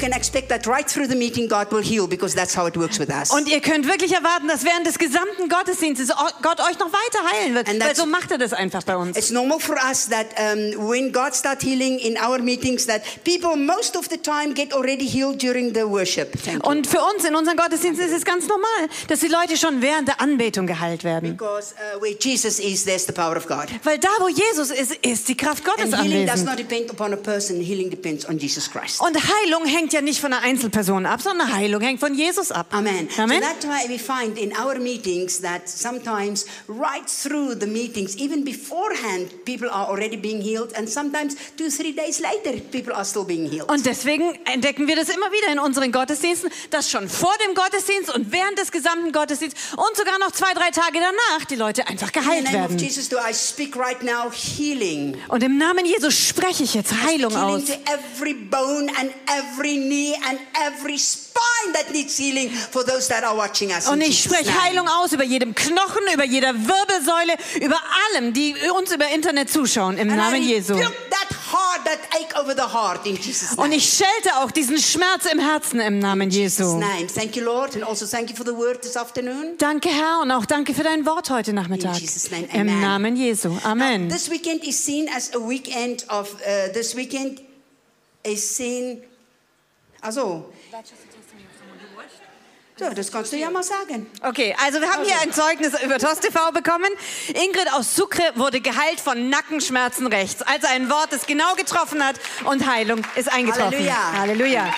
can expect that right through the meeting God will heal because that's how it works with us. Und ihr könnt wirklich erwarten, dass während des gesamten Gottesdienstes Gott euch noch weiter heilen wird. Weil so macht er das einfach bei uns. It's normal for us that um, when God starts healing in our meetings, that people most of the time get already healed during the worship. Und für uns in unseren Gottesdiensten ist es ganz normal, dass die Leute schon während der Anbetung geheilt werden. Because uh, where Jesus is, there's the power of God. Weil da, wo Jesus ist, ist die Kraft Gottes And healing does anwesend. not depend upon a person, healing depends on Jesus Christ. Und Heilung hängt ja nicht von einer Einzelperson ab, sondern Heilung hängt von Jesus ab. Amen. Amen. So that's why we find in our meetings that sometimes right through the meetings, even beforehand, people are already being healed, and sometimes two, three days later, people are still being healed. Und deswegen entdecken wir das immer wieder in unseren Gottesdiensten, dass schon vor dem Gottesdienst und während des gesamten Gottesdienstes und sogar noch zwei, drei Tage danach die Leute einfach geheilt name of werden. Jesus, do I speak right now healing? Und im Namen Jesus spreche ich jetzt Heilung healing aus. to every bone and every knee and every spine that needs healing for those that are watching us. Und ich spreche name. Heilung aus über jedem Knochen, über jeder Wirbelsäule, über allem, die uns über Internet zuschauen, im And Namen Jesu. rebuke that heart, that ache over the heart in Jesus' name. Und ich schelte auch diesen Schmerz im Herzen im Namen Jesu. name. Thank you, Lord, and also thank you for the word this afternoon. Danke, Herr, und auch danke für dein Wort heute Nachmittag. In Jesus' name, Im amen. Namen Jesu. Amen. This weekend is seen as a weekend of. Uh, this weekend is seen. Also. So, das kannst du ja mal sagen. Okay, also wir haben hier ein Zeugnis über TOS TV bekommen. Ingrid aus Sucre wurde geheilt von Nackenschmerzen rechts. Also ein Wort, das genau getroffen hat und Heilung ist eingetroffen. Halleluja. Halleluja.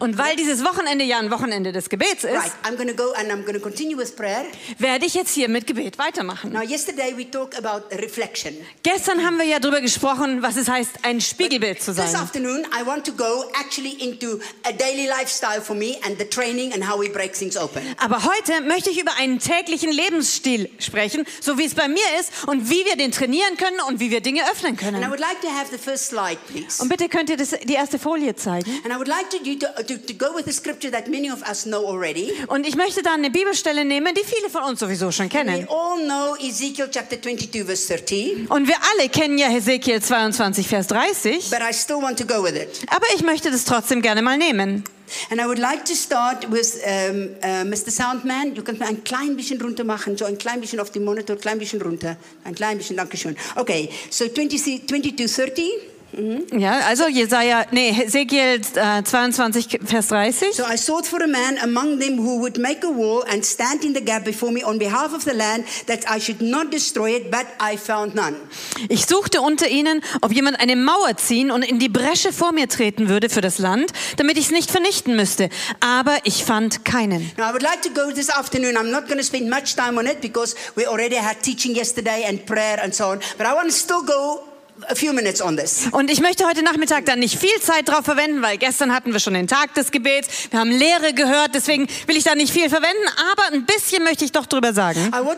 Und weil dieses Wochenende ja ein Wochenende des Gebets ist, Right, I'm to go and I'm to continue with prayer. werde ich jetzt hier mit Gebet weitermachen. Now, yesterday we talked about reflection. Gestern haben wir ja darüber gesprochen, was es heißt, ein Spiegelbild zu This sein. afternoon, I want to go actually into a daily lifestyle for me and the training and how we break things open. Aber heute möchte ich über einen täglichen Lebensstil sprechen, so wie es bei mir ist und wie wir den trainieren können und wie wir Dinge öffnen And I können. would like to have the first slide, please. Und bitte könnt ihr das, die erste Folie zeigen. And I would like to, you to, to, to go with a scripture that many of us know already. Und ich möchte da eine Bibelstelle nehmen, die viele von uns sowieso schon We kennen. all know Ezekiel chapter 22, verse 30, Und wir alle kennen ja Hesekiel 22, Vers 30. but I still want to go with it. Aber ich möchte das trotzdem gerne mal nehmen. And I would like to start with um, uh, Mr. Soundman. Kannst mir ein klein bisschen runter machen, so ein klein bisschen auf den Monitor, ein klein bisschen runter. Ein klein bisschen, danke schön. Okay, so 20, 22, 30. Ja, also Jesaja, nee, Hesekiel äh, 22, Vers 30. So I sought for a man among them who would make a wall and stand in the gap before me on behalf of the land, that I should not destroy it, but I found none. Ich suchte unter ihnen, ob jemand eine Mauer ziehen und in die Bresche vor mir treten würde für das Land, damit ich es nicht vernichten müsste. Aber ich fand keinen. Now I would like to go this afternoon. I'm not going to spend much time on it because we already had teaching yesterday and prayer and so on. But I want to still go a few minutes on this. Und ich möchte heute Nachmittag dann nicht viel Zeit drauf verwenden, weil gestern hatten wir schon den Tag des Gebets. Wir haben Lehre gehört, deswegen will ich da nicht viel verwenden, aber ein bisschen möchte ich doch drüber sagen. Aber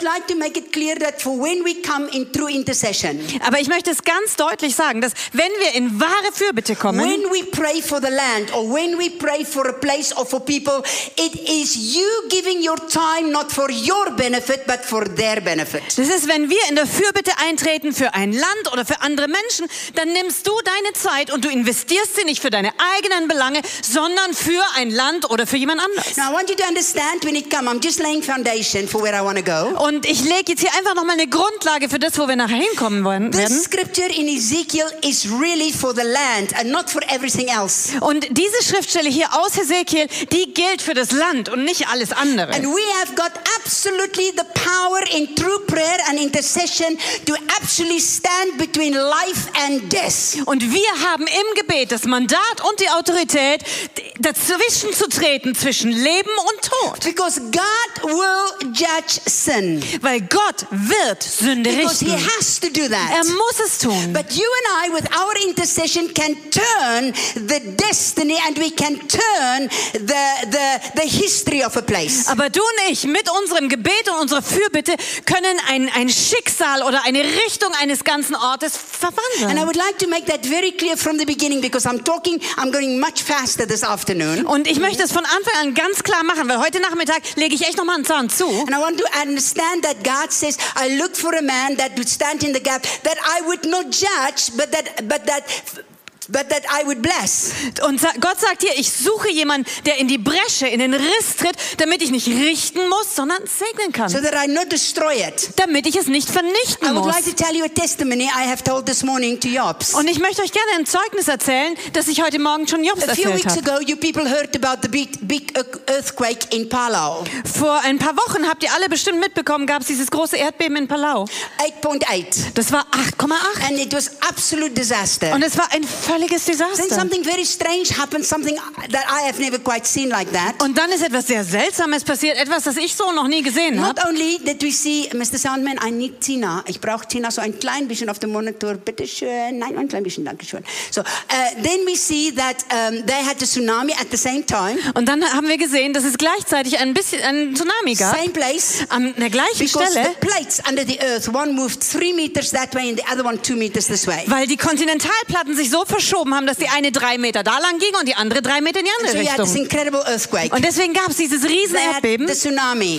ich möchte es ganz deutlich sagen, dass wenn wir in wahre Fürbitte kommen, when we pray for the land or when we pray for a place or for people, it is you giving your time not for your benefit but for their benefit. das ist, wenn wir in der Fürbitte eintreten für ein Land oder für andere Menschen, dann nimmst du deine Zeit und du investierst sie nicht für deine eigenen Belange, sondern für ein Land oder für jemand anderes. Now I want you to understand when it comes, I'm just laying foundation for where I want to go. Und ich lege jetzt hier einfach nochmal eine Grundlage für das, wo wir nachher hinkommen wollen- This werden. scripture in Ezekiel is really for the land and not for everything else. Und diese Schriftstelle hier aus Hesekiel, die gilt für das Land und nicht alles andere. And we have got absolutely the power in true prayer and intercession to actually stand between life. Und wir haben im Gebet das Mandat und die Autorität, dazwischen zu treten zwischen Leben und Tod. Because God will judge sin. Weil Gott wird Sünde Because He richten. has to do Er that. muss es tun. But you and I, with our intercession, can turn the destiny and we can turn the, the, the history of a place. Aber du und ich mit unserem Gebet und unserer Fürbitte können ein, ein Schicksal oder eine Richtung eines ganzen Ortes ver drauf And I would like to make that very clear from the beginning because I'm talking, I'm going much faster this afternoon. Und ich möchte es von Anfang an ganz klar machen, weil heute Nachmittag lege ich echt noch mal einen Zahn zu. And I want to understand that God says, I look for a man that would stand in the gap, that I would not judge, but that, but that, but that I would bless. Und Gott sagt hier, ich suche jemanden, der in die Bresche, in den Riss tritt, damit ich nicht richten muss, sondern segnen kann. So that I not destroy it. damit ich es nicht I vernichten would muss. like to tell you a testimony I have told this morning to Jobs. Und ich möchte euch gerne ein Zeugnis erzählen, das ich heute Morgen schon Jobs A few erzählt weeks habe. ago, you people heard about the big, big earthquake in Palau. Vor ein paar Wochen habt ihr alle bestimmt mitbekommen, gab es dieses große Erdbeben in Palau. 8.8. Das war 8,8. And it was absolute disaster. Und es war ein völliges Then Desaster. something very strange happened, something that I have never quite seen like that. Und dann ist etwas sehr Seltsames passiert, etwas, das ich so noch nie gesehen habe. Not only did we see, Mr. Soundman, I need Tina. Ich brauche Tina so ein klein bisschen auf dem Monitor. Bitte schön. Nein, ein klein bisschen, danke schön. So, uh, then we see that um, they had a tsunami at the same time. Und dann haben wir gesehen, dass es gleichzeitig ein bisschen einen Tsunami gab. Same place. An der gleichen Because Stelle, the plates under the earth, one moved three meters that way and the other one two meters this way. weil die Kontinentalplatten sich so verschoben haben, dass die eine drei Meter da lang ging und die andere drei Meter in die So andere had this Richtung. Und deswegen gab es dieses riesen Erdbeben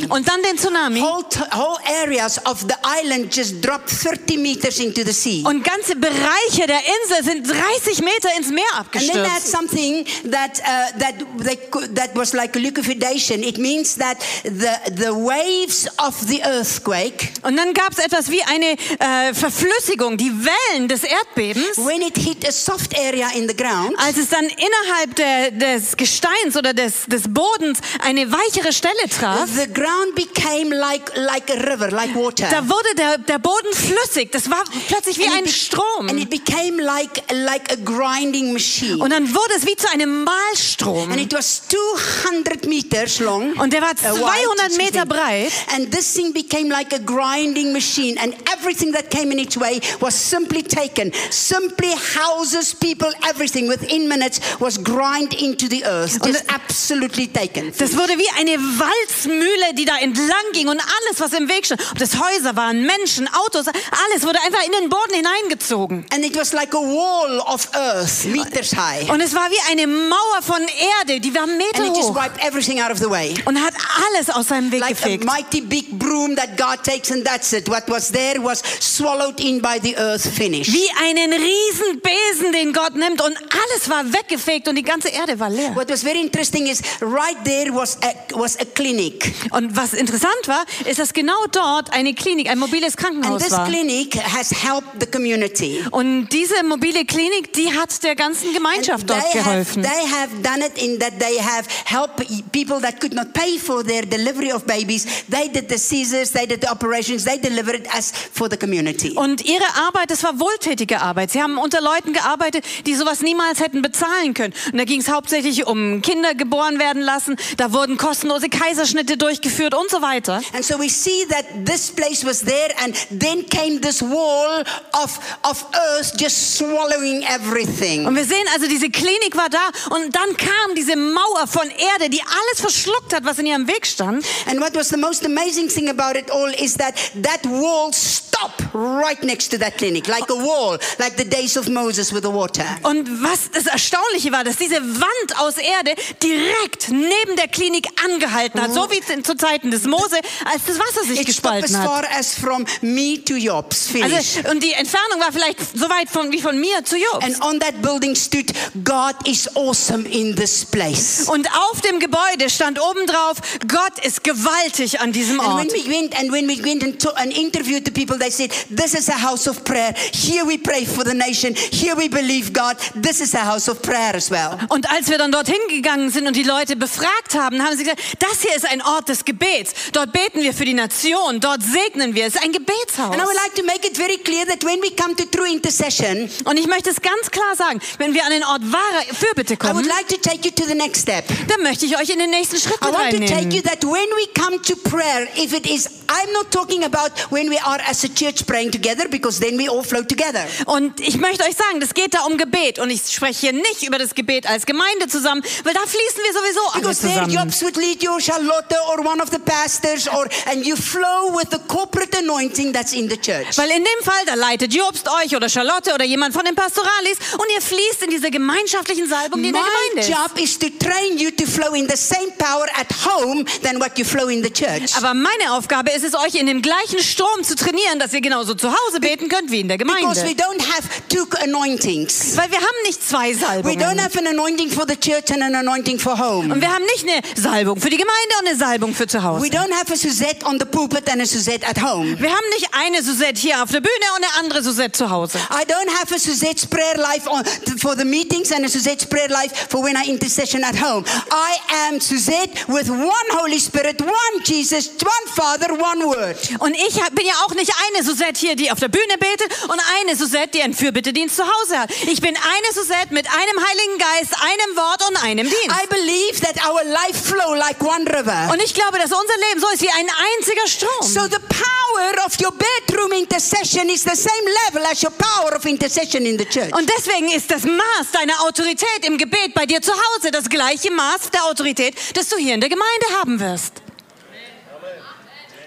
und dann den Tsunami. Whole, t- whole areas of the island just dropped 30 meters into the sea. Und ganze Bereiche der Insel sind 30 Meter ins Meer And then abgestürzt. something that uh, that they could, that was like a liquefaction. It means that the the waves of the earthquake, Und dann gab es etwas wie eine äh, Verflüssigung, die Wellen des Erdbebens. when it hit a soft area in the ground, Als es dann innerhalb der, des Gesteins oder des, des Bodens eine weichere Stelle traf, the ground became like like a river, like water. da wurde der, der Boden flüssig. Das war plötzlich wie And it ein Strom. And it became like like a grinding machine. Und dann wurde es wie zu einem Malstrom. And it was 200 meters long. Und der war uh, wide, 200 excuse Meter me. breit. And this thing became like a grinding machine. And everything that came in its way was simply taken. Simply houses, people, everything within minutes was grind into the earth. Just absolutely taken. Das wurde wie eine Walzmühle, die da entlang ging und alles, was im Weg stand, ob das Häuser waren, Menschen, Autos, alles wurde einfach in den Boden hineingezogen. And it was like a wall of earth, meters high. Und es war wie eine Mauer von Erde, die war Meter And it just hoch wiped everything out of the way. und hat alles aus seinem Weg Like a gefegt. mighty big broom that God takes and that's it. What was there was swallowed in by the earth, finished. Wie einen riesen Besen, den Gott nimmt und alles war weggefegt und die ganze Erde war leer. What was very interesting is right there was a, was a clinic. Und was interessant war, ist, dass genau dort eine Klinik, ein mobiles And Krankenhaus this war. clinic has helped the community. Und diese mobile Klinik, die hat der ganzen And Gemeinschaft dort they have, geholfen. they have done it in that they have helped people that could not pay for their delivery of babies. They did the Caesars, they did the operations, they delivered as for the community. Und ihre Arbeit, das war wohltätige Arbeit. Sie haben unter Leuten gearbeitet, die sowas niemals hätten bezahlen können. Und da ging es hauptsächlich um Kinder geboren werden lassen. Da wurden kostenlose Kaiserschnitte durchgeführt und so weiter. And so we see that this place was there, and then came this wall of, of earth just swallowing everything. Und wir sehen also, diese Klinik war da und dann kam diese Mauer von Erde, die alles verschluckt hat, was in ihrem Weg stand. And what was the most amazing thing about it all is that that wall stopped right next to that clinic, like a wall, like the days of Moses with the water. Und was das Erstaunliche war, dass diese Wand aus Erde direkt neben der Klinik angehalten hat, so wie zu Zeiten des Mose, als das Wasser sich It gespalten hat. far as from me to Jobs. Also, und die Entfernung war vielleicht so weit von, wie von mir zu Jobs. and on that building stood, God is awesome in this place. Und auf dem Gebäude stand oben drauf, Gott ist gewaltig an diesem And Ort. when we went and when we went and, to, and interviewed the people, they said, "This is a house of prayer. Here we pray for the nation. Here we believe God. This is a house of prayer as well." Und als wir dann dorthin gegangen sind und die Leute befragt haben, haben sie gesagt, das hier ist ein Ort des Gebets. Dort beten wir für die Nation, dort segnen wir. Es ist ein Gebetshaus. And I would like to make it very clear that when we come to true intercession, Und ich möchte es ganz klar sagen, wenn wir an den Ort wahrer Fürbitte I would kommen, like to take you to the next step. dann möchte ich euch in den nächsten Schritt I mit want to take you that when we come to prayer, if it is, I'm not talking about when we are as a church praying together because then we all flow together. Und ich möchte euch sagen, das geht da um um Gebet. Und ich spreche hier nicht über das Gebet als Gemeinde zusammen, weil da fließen wir sowieso alle Because zusammen. Jobs would lead you, or Charlotte, or one of the pastors, or and you flow with the corporate anointing that's in the church. Weil in dem Fall, da leitet Jobst euch oder Charlotte oder jemand von den Pastoralis und ihr fließt in diese gemeinschaftlichen Salbung, die in der Gemeinde ist. job is to train you to flow in the same power at home than what you flow in the church. Aber meine Aufgabe ist es, euch in dem gleichen Strom zu trainieren, dass ihr genauso zu Hause beten könnt wie in der Because we Gemeinde. don't have two anointings. Weil wir haben nicht zwei We don't Salbungen. have an anointing for the church and an anointing for home. Und wir haben nicht eine Salbung für die Gemeinde und eine Salbung für zu We Hause. don't have a Suzette on the pulpit and a Suzette at home. Wir haben nicht eine Suzette hier auf der Bühne und eine andere Suzette zu Hause. I don't have a Suzette's prayer life on, for the meetings and a Suzette's prayer life for when I intercession at home. I am Suzette with one Holy Spirit, one Jesus, one Father, one Word. Und ich bin ja auch nicht eine Suzette hier, die auf der Bühne betet und eine Suzette, die einen Fürbittedienst zu Hause hat. Ich bin eine Suzette mit einem Heiligen Geist, einem Wort und einem Dienst. I believe that our life flow like one river. Und ich glaube, dass unser Leben so ist wie ein einziger Strom. So the power of your bedroom intercession is the same level as your power of intercession in the church. Und deswegen ist das Maß deiner Autorität im Gebet bei dir zu Hause das gleiche Maß der Autorität, das du hier in der Gemeinde haben wirst.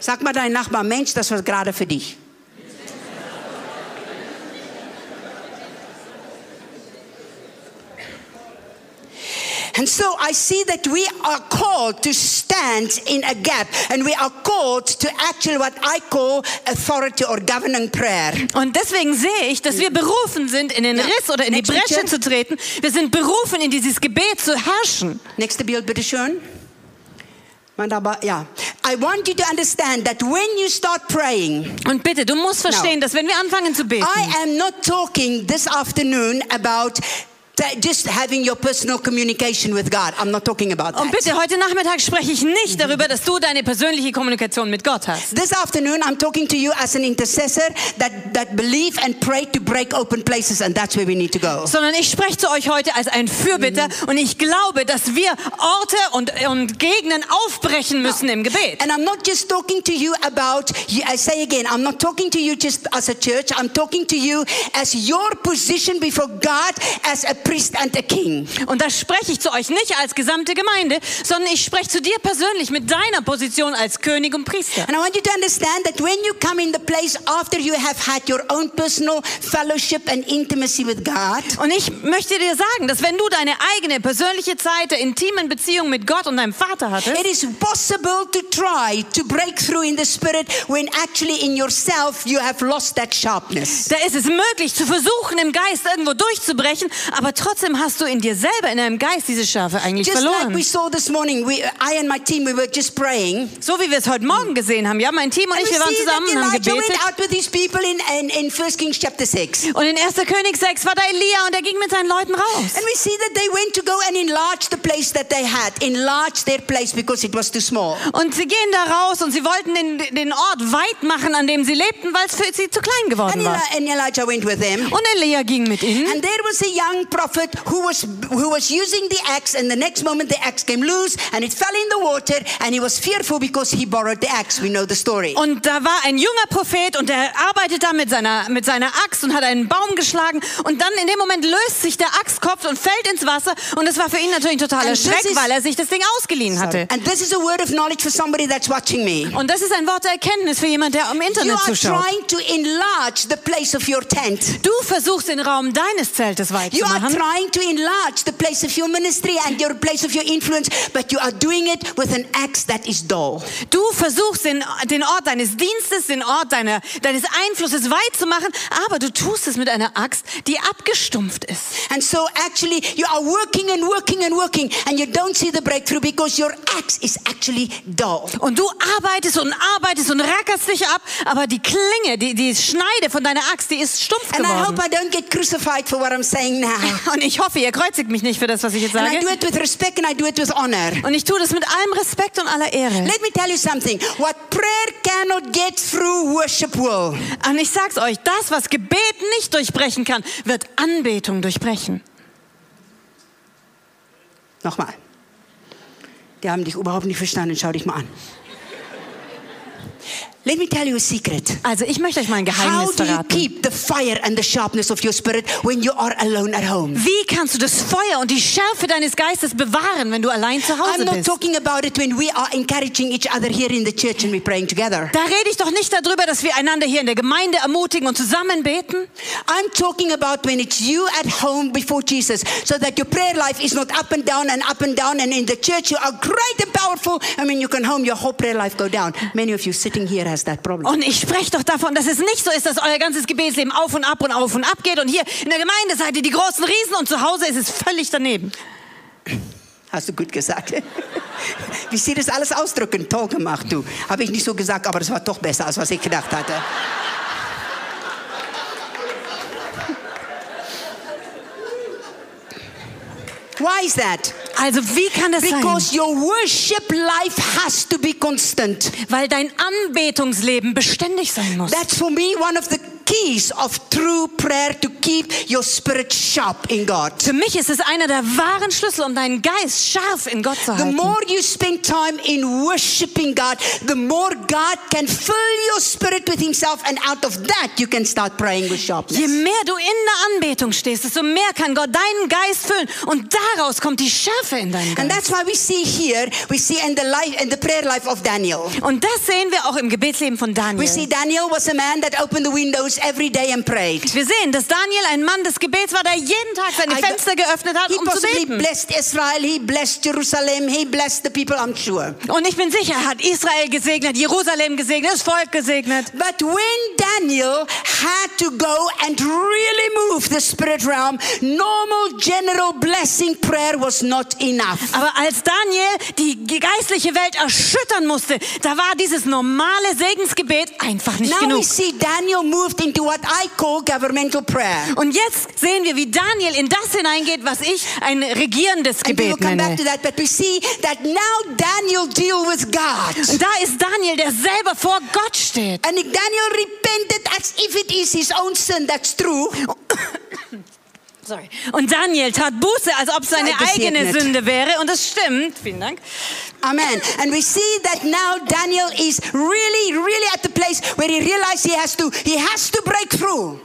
Sag mal dein Nachbar, Mensch, das war gerade für dich. And so I see that we are called to stand in a gap and we are called to actually what I call authority or governing prayer. Und deswegen sehe ich, dass wir berufen sind, in den. Riss oder in die Next Bresche picture. zu treten. Wir sind berufen, in dieses Gebet zu herrschen. Nächste Bild bitte schön. Wunderbar, ja. I want you to understand that when you start praying, Und bitte, du musst verstehen, dass wenn wir anfangen zu beten, I am not talking this afternoon about just having your personal communication with God. I'm not talking about und that. bitte, heute Nachmittag spreche ich nicht darüber, dass du deine persönliche Kommunikation mit Gott hast. This afternoon, I'm talking to you as an intercessor that, that believe and pray to break open places, and that's where we need to go. Sondern ich spreche zu euch heute als ein Fürbitter und ich glaube, dass wir Orte und, und Gegenden aufbrechen müssen im Gebet. And I'm not just talking to you about, I say again, I'm not talking to you just as a church, I'm talking to you as your position before God as a priest and a king. Und da spreche ich zu euch nicht als gesamte Gemeinde, sondern ich spreche zu dir persönlich mit deiner Position als König und Priester. And I want you to understand that when you come in the place after you have had your own personal fellowship and intimacy with God, Und ich möchte dir sagen, dass wenn du deine eigene persönliche Zeit der intimen Beziehung mit Gott und deinem Vater hattest, it is possible to try to break through in the spirit when actually in yourself you have lost that sharpness. da ist es möglich zu versuchen, im Geist irgendwo durchzubrechen, aber trotzdem hast du in dir selber, in deinem Geist diese Schärfe eigentlich Just like we verloren. saw this morning, we, I and my team, we were just praying. So wie wir es heute Morgen gesehen haben. Ja, mein Team und And ich, wir waren zusammen und haben gebetet. went out with these people in, in, in 1 Kings chapter 6. Und in 1. König 6 war da Elia und er ging mit seinen Leuten raus. And we see that they went to go and enlarge the place that they had, enlarge their place because it was too small. Und sie gehen da raus und sie wollten den, den Ort weit machen, an dem sie lebten, weil es für sie zu klein And, geworden war. And Elijah went with them. Und Elia ging mit ihnen. And there was a young prophet who was who was using the axe, and the next moment the axe came loose and it fell in the water, and he was fearful because he borrowed the axe. We know the story. Und da war ein junger Prophet und der arbeitet da mit seiner, mit seiner Axt und hat einen Baum geschlagen. Und dann in dem Moment löst sich der Axtkopf und fällt ins Wasser. Und das war für ihn natürlich ein totaler Schreck, is- weil er sich das Ding ausgeliehen hatte. And this is a word of knowledge for somebody that's watching me. Und das ist ein Wort der Erkenntnis für jemand, der im You Internet are zuschaut. trying to enlarge the place of your tent. Du versuchst den Raum deines Zeltes weit You zu are machen. Trying to enlarge the place of your ministry and your place of your influence, but you are doing it with an axe that is dull. Du versuchst den, den Ort deines Dienstes, den Ort deiner, deines Einflusses weit zu machen, aber du tust es mit einer Axt, die abgestumpft ist. And so actually you are working and working and working and you don't see the breakthrough because your axe is actually dull. Und du arbeitest und arbeitest und rackerst dich ab, aber die Klinge, die, die Schneide von deiner Axt, die ist stumpf And I hope geworden. I don't get crucified for what I'm saying now. Und ich hoffe, ihr kreuzigt mich nicht für das, was ich jetzt And I sage. do it with respect and I do it with honor. Und ich tue das mit allem Respekt und aller Ehre. Let me tell you something. What prayer cannot get through, worship will. Und ich sag's euch, das, was Gebet nicht durchbrechen kann, wird Anbetung durchbrechen. Nochmal. Die haben dich überhaupt nicht verstanden. Schau dich mal an. Let me tell you a secret. Also ich möchte euch mal ein How Geheimnis do you verraten. keep the fire and the sharpness of your spirit when you are alone at home? Wie kannst du das Feuer und die Schärfe deines Geistes bewahren, wenn du allein zu I'm Hause not bist? talking about it when we are encouraging each other here in the church and we're praying together. Da rede ich doch nicht darüber, dass wir einander hier in der Gemeinde ermutigen und zusammen beten. I'm talking about when it's you at home before Jesus, so that your prayer life is not up and down and up and down, and in the church you are great and powerful, and when you come home, your whole prayer life go down. Many of you sitting here has that problem. Und ich spreche doch davon, dass es nicht so ist, dass euer ganzes Gebetsleben auf und ab und auf und ab geht. Und hier in der Gemeinde seid ihr die großen Riesen und zu Hause ist es völlig daneben. Hast du gut gesagt. Wie sie das alles ausdrücken, toll gemacht, du. Habe ich nicht so gesagt, aber das war doch besser, als was ich gedacht hatte. Why is that? Also wie kann das sein? Because your worship life has to be constant. Weil dein Anbetungsleben beständig sein muss. That's for me one of the keys of true prayer to keep your spirit sharp in God. Für mich ist es einer der wahren Schlüssel, um deinen Geist scharf in Gott zu The halten. more you spend time in worshiping God, the more God can fill your spirit with Himself, and out of that, you can start praying with Je sharpness. mehr du in der Anbetung stehst, desto mehr kann Gott deinen Geist füllen und daraus kommt die Schärfe in deinen And Geist. that's why we see here, we see in the life, in the prayer life of Daniel. Und das sehen wir auch im Gebetsleben von We see Daniel. Daniel was a man that opened the windows every day and prayed. Wir sehen, dass Daniel ein Mann des Gebets war, der jeden Tag seine Fenster geöffnet hat, He um zu beten. blessed Israel, he blessed Jerusalem, he blessed the people, I'm sure. Und ich bin sicher, er hat Israel gesegnet, Jerusalem gesegnet, das Volk gesegnet. But when Daniel had to go and really move the spirit realm, normal general blessing prayer was not enough. Aber als Daniel die geistliche Welt erschüttern musste, da war dieses normale Segensgebet einfach nicht Now we genug. see Daniel moved into what I call governmental prayer. Und jetzt sehen wir, wie Daniel in das hineingeht, was ich ein regierendes Gebet nenne. Und da ist Daniel, der selber vor Gott steht. And Daniel repented as if it is his own sin. That's true. Sorry. Und Daniel tat Buße, als ob es seine Sei gesegnet. eigene Sünde wäre. Und das stimmt. Vielen Dank. Amen. And we see that now Daniel is really, really at the place where he realized he has to, he has to break through.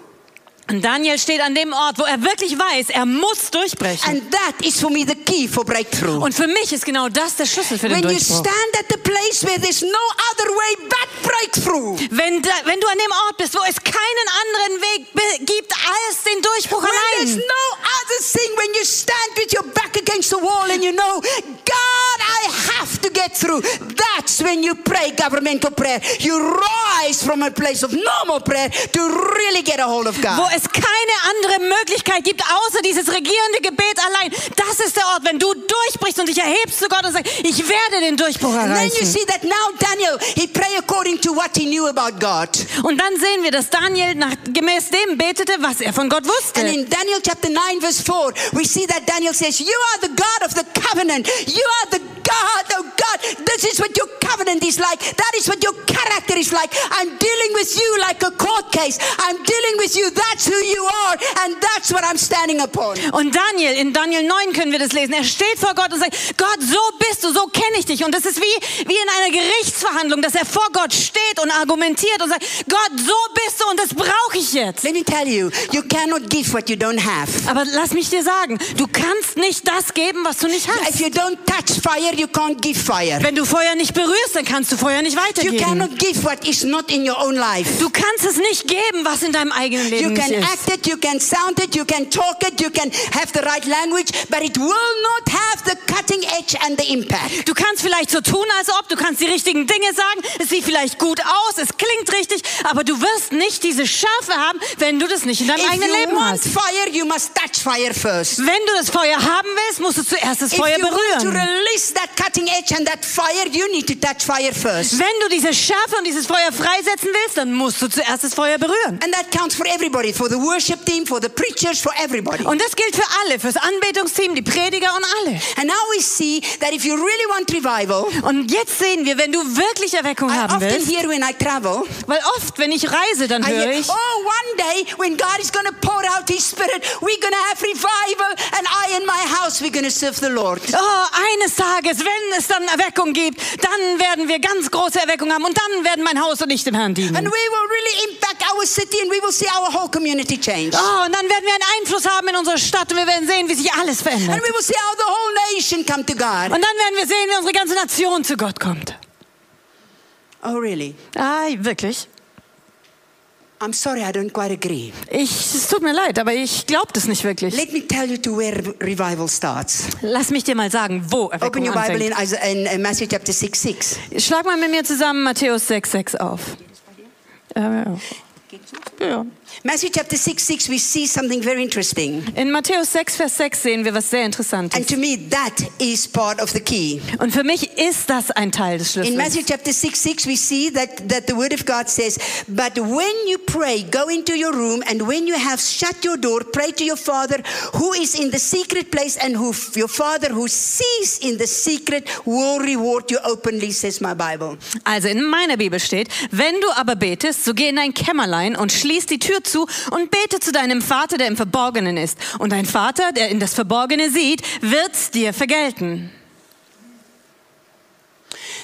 Und Daniel steht an dem Ort, wo er wirklich weiß, er muss durchbrechen. And that is for me the key for breakthrough. Und für mich ist genau das der Schlüssel für den When you Durchbruch. stand at the place where there's no other way but breakthrough. Wenn, da, wenn du an dem Ort bist, wo es keinen anderen Weg gibt als den Durchbruch When there's allein. no other thing, when you stand with your back against the wall and you know, God, I have to get through. That's when you pray governmental prayer. You rise from a place of normal prayer to really get a hold of God. Es keine andere Möglichkeit gibt, außer dieses regierende Gebet allein. Das ist der Ort, wenn du durchbrichst und dich erhebst zu Gott und sagst, ich werde den Durchbruch And then you erreichen. see that now Daniel, he pray according to what he knew about God. Und dann sehen wir, dass Daniel nach, gemäß dem betete, was er von Gott And wusste. in Daniel chapter 9 verse 4, we see that Daniel says, you are the God of the covenant. You are the God, oh God. This is what your covenant is like. That is what your character is like. I'm dealing with you like a court case. I'm dealing with you. That's who you are. And that's what I'm standing upon. Und Daniel, in Daniel 9 können wir das lesen. Er steht vor Gott und sagt, Gott, so bist du, so kenne ich dich. Und das ist wie, wie in einer Gerichtsverhandlung, dass er vor Gott steht und argumentiert und sagt, Gott, so bist du und das brauche ich jetzt. Let me tell you, you cannot give what you don't have. Aber lass mich dir sagen, du kannst nicht das geben, was du nicht If hast. you don't touch fire, you can't give fire. Wenn du Feuer nicht berührst, dann kannst du Feuer nicht You weitergeben. cannot give what is not in your own life. Du kannst es nicht geben, was in deinem eigenen You Leben nicht can ist. act it, you can sound it, you can talk it, you can have the right language, but it will not have the cutting edge and the impact. Du kannst vielleicht so tun, als ob, du kannst die richtigen Dinge sagen, es sieht vielleicht gut aus, es klingt richtig, aber du wirst nicht diese Schärfe haben, wenn du das nicht in deinem If eigenen you Leben hast. fire, you must touch fire first. Wenn du das Feuer haben willst, musst du zuerst das If Feuer want to berühren. release that cutting edge and that fire, you need to touch fire first. Wenn du diese Schärfe und dieses Feuer freisetzen willst, dann musst du zuerst das Feuer berühren. And that counts for everybody, for the worship team, for the preachers, for everybody. Und das gilt für alle, fürs Anbetungsteam, die Prediger und alle. And now we see that if you really want revival, Und jetzt sehen wir, wenn du wirklich Erweckung I haben often willst, hear when I travel, weil oft, wenn ich reise, dann höre ich, oh, one day when God is going to pour out His Spirit, we're going to have revival, and I and my house, we're to serve the Lord. oh, eines Tages, wenn es dann Erweckung gibt, dann werden wir ganz große Erweckung haben und dann werden mein Haus und ich dem Herrn dienen. And we will really impact our city and we will see our whole community change. Oh, und dann werden wir einen Einfluss haben in unserer Stadt und wir werden sehen, wie sich alles And verändert. we will see how the whole nation come to God. Und dann werden wir sehen, wie unsere ganze Nation zu Gott kommt. Oh, really? Ah, wirklich? I'm sorry, I don't quite agree. Ich, es tut mir leid, aber ich glaube das nicht wirklich. Let me tell you to where re- revival starts. Lass mich dir mal sagen, wo Open Erweckung your Bible in, in, Matthew chapter 6 6. Schlag mal mit mir zusammen Matthäus 6, 6 auf. Äh, ja. Ja. Matthew chapter 6 6, we see something very interesting. In Matthäus 6, Vers 6 sehen wir was sehr Interessantes. And to me, that is part of the key. Und für mich ist das ein Teil des Schlüssels. In Matthew chapter 6 6, we see that, that the word of God says, But when you pray, go into your room, and when you have shut your door, pray to your Father who is in the secret place, and who your Father who sees in the secret will reward you openly, says my Bible. Also in meiner Bibel steht, wenn du aber betest, so geh in dein Kämmerlein und schließ die Tür zu und bete zu deinem Vater, der im Verborgenen ist. Und dein Vater, der in das Verborgene sieht, wird's dir vergelten.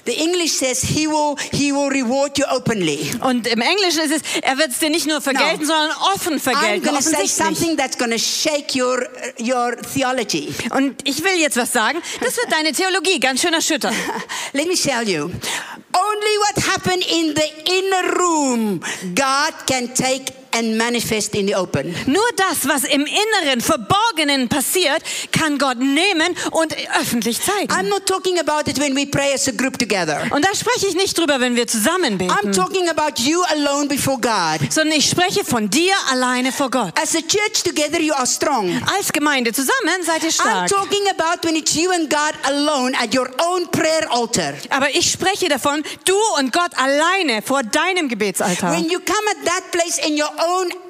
The English says, He will, he will reward you openly. Und im Englischen ist es, er wird's dir nicht nur vergelten, No. sondern offen I'm vergelten, going to say something that's going to shake your, your theology. Und ich will jetzt was sagen, das wird deine Theologie ganz schön erschüttern. Let me tell you. Only what happened in the inner room, God can take and manifest in the open. Nur das, was im Inneren, Verborgenen passiert, kann Gott nehmen und öffentlich zeigen. I'm not talking about it when we pray as a group together. Und da spreche ich nicht drüber, wenn wir zusammen I'm beten, talking about you alone before God. sondern ich spreche von dir alleine vor Gott. As a church together, you are strong. Als Gemeinde zusammen seid ihr I'm stark. talking about when it's you and God alone at your own prayer altar. Aber ich spreche davon, du und Gott alleine vor deinem Gebetsaltar. When you come at that place in your own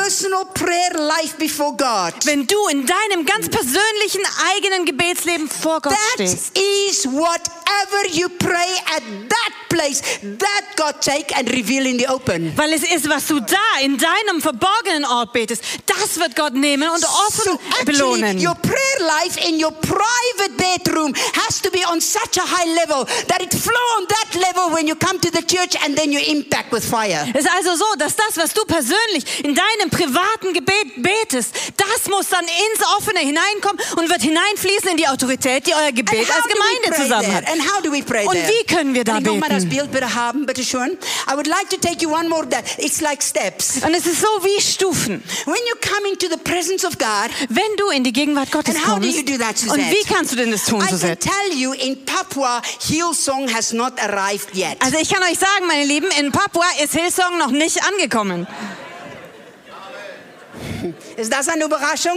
personal prayer life before God. Wenn du in deinem ganz persönlichen eigenen Gebetsleben vor Gott That stehst. is whatever you pray at that place, that God take and reveal in the open. Weil es ist, was du da in deinem verborgenen Ort betest, das wird Gott nehmen und offen So actually, belohnen. your prayer life in your private bedroom has to be on such a high level that it flow on that level when you come to the church and then you impact with fire. Es ist also so, dass das, was du persönlich in deinem privaten Gebet betest, das muss dann ins Offene hineinkommen und wird hineinfließen in die Autorität, die euer Gebet als Gemeinde zusammen hat. And how do we pray Und wie können wir da Kann ich mal das beten? Bild bitte haben, bitte schön? I would like to take you one more that it's like steps. Und es ist so wie Stufen. When you come into the presence of God, Wenn du in die Gegenwart Gottes And how do kommst, you do that, und wie kannst du denn das tun, I can Suzette? tell you in Papua, Hillsong has not arrived yet. Also ich kann euch sagen, meine Lieben, in Papua ist Hillsong noch nicht angekommen. Ist das eine Überraschung?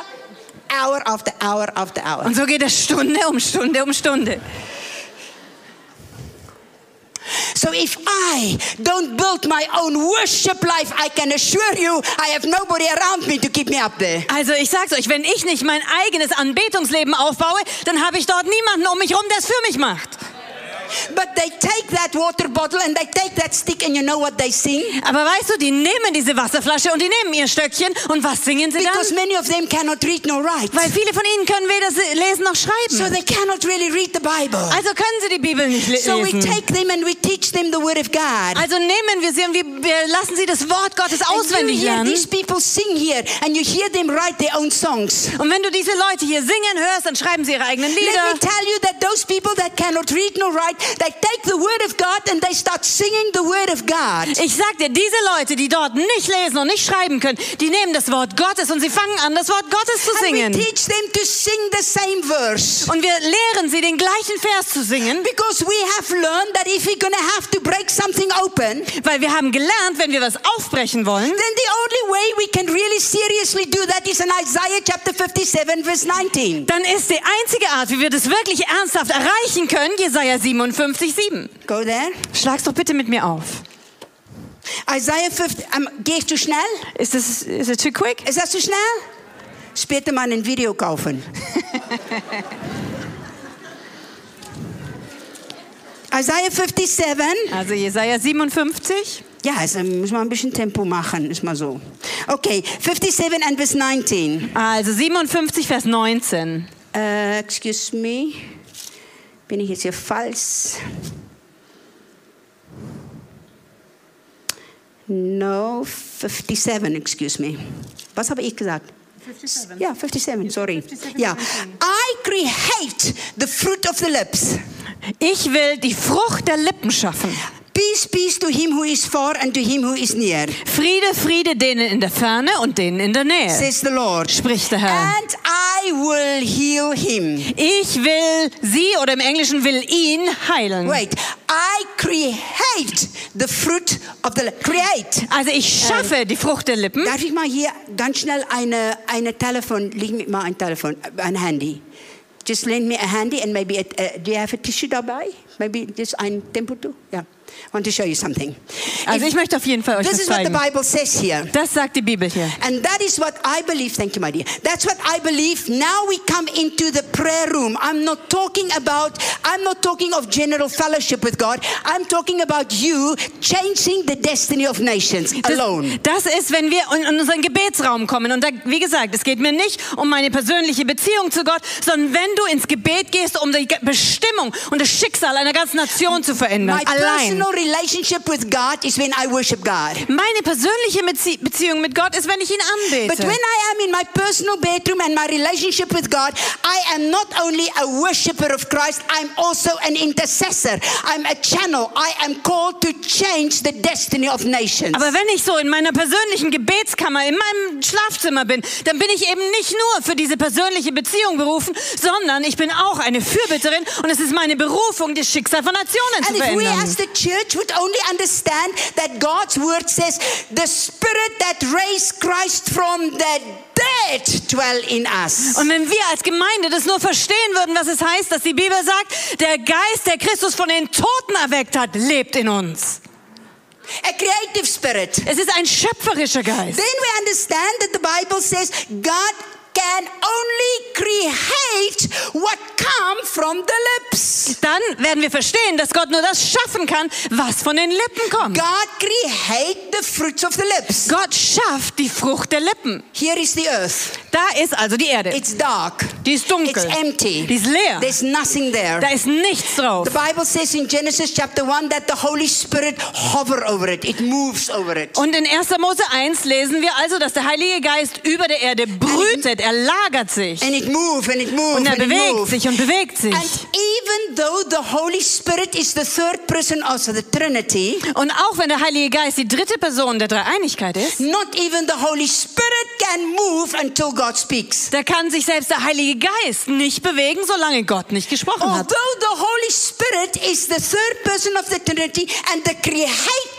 hour after hour after hour. Und so geht es Stunde um Stunde um Stunde. So if I don't build my own worship life, I can assure you I have nobody around me to keep me up there. Also ich sag's euch, wenn ich nicht mein eigenes Anbetungsleben aufbaue, dann habe ich dort niemanden um mich rum, der es für mich macht. But they take that water bottle and they take that stick and you know what they sing? Aber weißt du, die nehmen diese Wasserflasche und die nehmen ihr Stöckchen und was singen sie dann? Because many of them cannot read nor write. Weil viele von ihnen können weder se- lesen noch So schreiben. they cannot really read the Bible. Also können sie die Bibel nicht le- So we lesen. take them and we teach them the word of God. Also nehmen wir sie und wir, lassen sie das Wort Gottes auswendig hear lernen. these people sing here and you hear them write their own songs. Und wenn du diese Leute hier singen hörst, dann schreiben sie ihre eigenen Let me Lieder. tell you that those people that cannot read nor write, they take the word of God and they start singing the word of God. Ich sag dir, diese Leute, die dort nicht lesen und nicht schreiben können, die nehmen das Wort Gottes und sie fangen an, das Wort Gottes zu And we singen. teach them to sing the same verse. Und wir lehren sie, den gleichen Vers zu singen, Because we have learned that if we're going to have to break something open, weil wir haben gelernt, wenn wir was aufbrechen wollen, then the only way we can really seriously do that is in Isaiah chapter 57, verse 19. dann ist die einzige Art, wie wir das wirklich ernsthaft erreichen können, Jesaja 57, 7. Go there. Schlag's doch bitte mit mir auf. Isaiah 50. Um, gehe ich zu schnell? Ist das, is it too quick? Ist das zu schnell? Später mal ein Video kaufen. Isaiah 57. Also Jesaja 57. Ja, also muss man ein bisschen Tempo machen, ist mal so. Okay, 57 and verse 19. Also 57, Vers 19. Äh, excuse me. Bin ich jetzt hier falsch? No, 57, excuse me. Was habe ich gesagt? 57. Ja, 57, sorry. ja. I create the fruit of the lips. Ich will die Frucht der Lippen schaffen. Peace, peace to him who is far and to him who is near, Friede, Friede denen in der Ferne und denen in der Nähe, says the Lord. spricht der Herr. And I will heal him. Ich will sie oder im Englischen will ihn heilen. Wait, I create the fruit of the. Create. Also ich schaffe die Frucht der Lippen. Darf ich mal hier ganz schnell eine, eine Telefon, leg mir mal ein Telefon, äh, ein Handy. Just lend me a handy and maybe, a, uh, do you have a tissue dabei? Maybe just ein Tempo to? Yeah. I want to show you something. Also ich möchte auf jeden Fall euch this was is what the zeigen. Bible says here. Das sagt die Bibel hier. And that is what I believe. Thank you, my dear. That's what I believe. Now we come into the prayer room. I'm not talking about, I'm not talking of general fellowship with God. I'm talking about you changing the destiny of nations alone. Das ist, wenn wir in unseren Gebetsraum kommen. Und da, wie gesagt, es geht mir nicht um meine persönliche Beziehung zu Gott, sondern wenn du ins Gebet gehst, um die Bestimmung und das Schicksal einer ganzen Nation zu verändern. My Allein. Personal relationship with God is when I worship God. Meine persönliche Bezie Beziehung mit Gott ist, wenn ich ihn But anbete. when I am in my personal bedroom and my relationship with God, I am not only a worshiper of Christ, I'm also an intercessor. I'm a channel. I am called to change the destiny of nations. Aber wenn ich so in meiner persönlichen Gebetskammer, in meinem Schlafzimmer bin, dann bin ich eben nicht nur für diese persönliche Beziehung berufen, sondern ich bin auch eine Fürbitterin und es ist meine Berufung, das Schicksal von Nationen zu And we verändern. Church would only understand that God's word says, the spirit that raised Christ from the dead dwell in us. Und wenn wir als Gemeinde das nur verstehen würden, was es heißt, dass die Bibel sagt, der Geist, der Christus von den Toten erweckt hat, lebt in uns. A creative spirit. Es ist ein schöpferischer Geist. Then we understand that the Bible says God can only create what come from the lips. Dann werden wir verstehen, dass Gott nur das schaffen kann, was von den Lippen kommt. God create the fruits of the lips. Gott schafft die Frucht der Lippen. Here is the earth. Da ist also die Erde. It's dark. Die ist dunkel. It's empty. Die ist leer. There's nothing there. Da ist nichts drauf. The Bible says in Genesis chapter 1 that the Holy Spirit hover over it. It moves over it. Und in 1. Mose 1 lesen wir also, dass der Heilige Geist über der Erde brütet, er lagert sich. And it moves and it moves Und er bewegt sich und bewegt sich. And even though the Holy Spirit is the third person of the Trinity, Und auch wenn der Heilige Geist die dritte Person der Dreieinigkeit ist, not even the Holy Spirit can move until God speaks. da kann sich selbst der Heilige Geist nicht bewegen, solange Gott nicht gesprochen hat. Although the Holy Spirit is the third person of the Trinity and the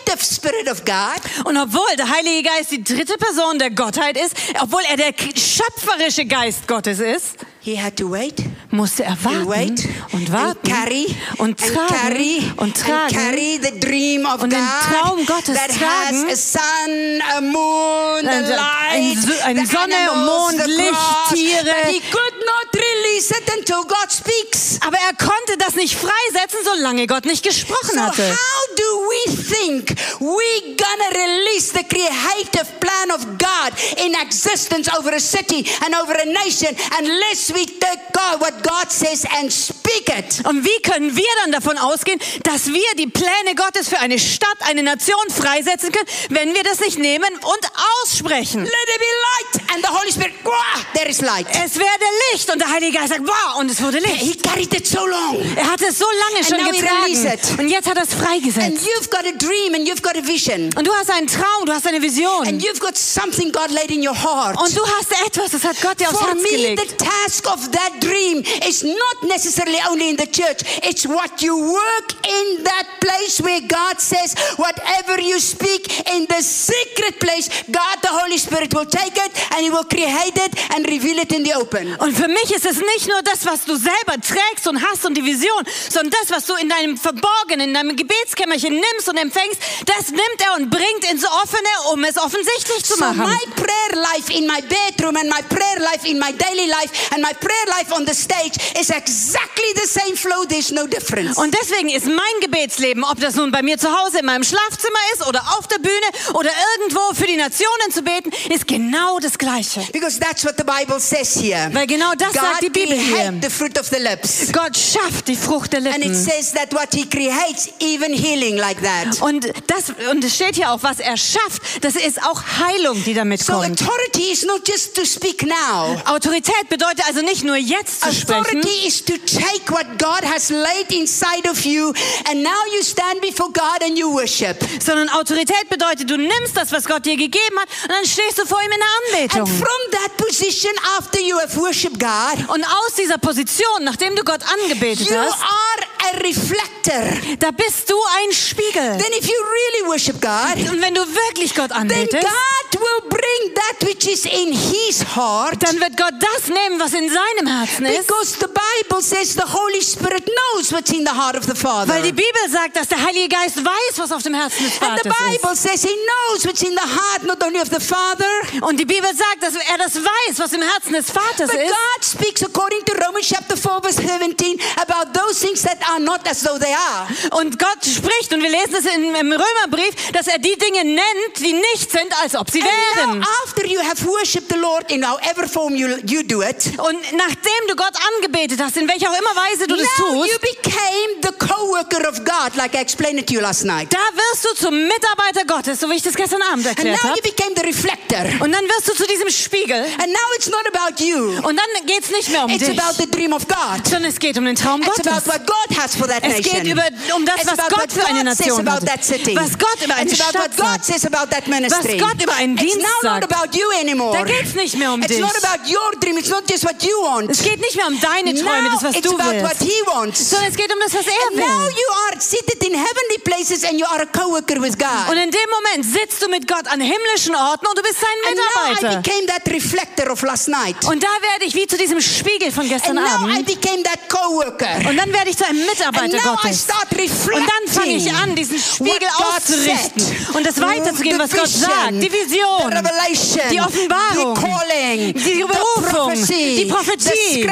creative spirit of God, Und obwohl der Heilige Geist die dritte Person der Gottheit ist, obwohl er der schöpferische Geist Gottes ist, he had to wait musste er warten und warten carry und and carry tragen und tragen carry the dream of und den Traum Gottes that tragen. has a sun, a moon, a Ein- ein- light, eine the Sonne, animals, Mond, Licht, grass, Tiere. but he could not release it until God speaks. Aber er konnte das nicht freisetzen, solange Gott nicht gesprochen So hatte. how do we think we gonna release the creative plan of God in existence over a city and over a nation unless we take God what God says and speak it? Und wie können wir dann davon ausgehen, dass wir die Pläne Gottes für eine Stadt, eine Nation freisetzen können, wenn wir das nicht nehmen und aussprechen? Let there be light and the Holy Spirit, wow, there is light. Es werde Licht und der Heilige Geist sagt, wow, und es wurde Licht. He carried it so long. Er hat es so lange schon getragen und jetzt hat er es And freigesetzt. you've got a dream and you've got a vision. Und du hast einen Traum, du hast eine Vision And you've got something God laid in your heart. und du hast etwas, das hat Gott dir aufs For Herz me, gelegt. the task of that dream is not necessarily only in the church. It's what you work in that place where God says, whatever you speak in the secret place, God the Holy Spirit will take it and He will create it and reveal it in the open. Und für mich ist es nicht nur das, was du selber trägst und hast und die Vision, sondern das, was du in deinem Verborgenen, in deinem Gebetskämmerchen nimmst und empfängst, das nimmt er und bringt ins Offene, um es offensichtlich zu So machen. my prayer life in my bedroom and my prayer life in my daily life and my prayer life on the stage is exactly the same flow. There's no difference. Und deswegen ist mein Gebetsleben, ob das nun bei mir zu Hause in meinem Schlafzimmer ist oder auf der Bühne oder irgendwo für die Nationen zu beten, ist genau das Gleiche. Because that's what the Bible says here. Weil genau das God sagt die Bibel hier. the fruit of the lips. Gott schafft die Frucht der And it Lippen. says that what he creates, even healing like that. Und das und es steht hier auch, was er schafft, das ist auch Heilung, die damit So kommt. authority is not just to speak now. Autorität bedeutet also nicht nur jetzt zu sprechen. Authority is to take what God has laid inside of you and now you stand before God and you worship. Sondern Autorität bedeutet, du nimmst das, was Gott dir gegeben hat, und dann stehst du vor ihm in der And Anbetung. from that position, after you have worshiped God, Und aus dieser Position, nachdem du Gott angebetet you hast, are a reflector. da bist du ein Spiegel. Then if you really worship God, Und wenn du wirklich Gott then anbetest, God will bring that which is in his heart. dann wird Gott das nehmen, was in seinem Herzen ist. Because the Bible says the Holy Spirit knows what's in the heart of the Father. Weil die Bibel sagt, dass der Heilige Geist weiß, was auf dem Herzen des And the Vaters ist. Bible says he knows what's in the heart not only of the Father, Und die Bibel sagt, dass er das weiß, was im Herzen des Vaters but ist. God speaks according to Romans chapter 4 verse 17 about those things that are not as though they are. Und Gott spricht, und wir lesen es im Römerbrief, dass er die Dinge nennt, die nicht sind, als ob sie And wären. now after you have worshipped the Lord in however form you, you do it, Und nachdem du Gott angebetet hast, in welcher auch immer Weise du das now you tust, became the co-worker of God like I explained it to you last night. da wirst du zum Mitarbeiter Gottes, so wie ich das gestern Abend And erklärt now habe. you became the reflector. Und dann wirst du zu diesem Spiegel. And now it's not about you. Und dann geht es nicht mehr um It's dich, about the dream of God. sondern es geht um den Traum It's Gottes. about what God has for that Es nation. geht über, um das, It's was about Gott what für eine God says Nation about hat. that city. Was Gott über eine It's about Stadt what God sagt. says about that ministry. Was Gott über einen It's Dienst now not sagt. about you anymore. Da geht's nicht mehr um It's dich. not about your dream. It's not just what you want. Es geht nicht mehr um deine Träume, now das, was it's du about what willst, He wants. sondern es geht um das, was er And now will. you are seated in heavenly places and you are a co-worker with God. Und in dem Moment sitzt du mit Gott an himmlischen Orten und du bist sein and now I Mitarbeiter. became that reflector of last night. Und da werde ich wie zu diesem Spiegel von And gestern now I Abend. became that co-worker. Und dann werde ich zu einem And Mitarbeiter now I Gottes. start reflecting Und dann fange ich an, diesen Spiegel auszurichten und das weiterzugeben, was Gott sagt. Die Vision, die Offenbarung, die Berufung, die Prophetie,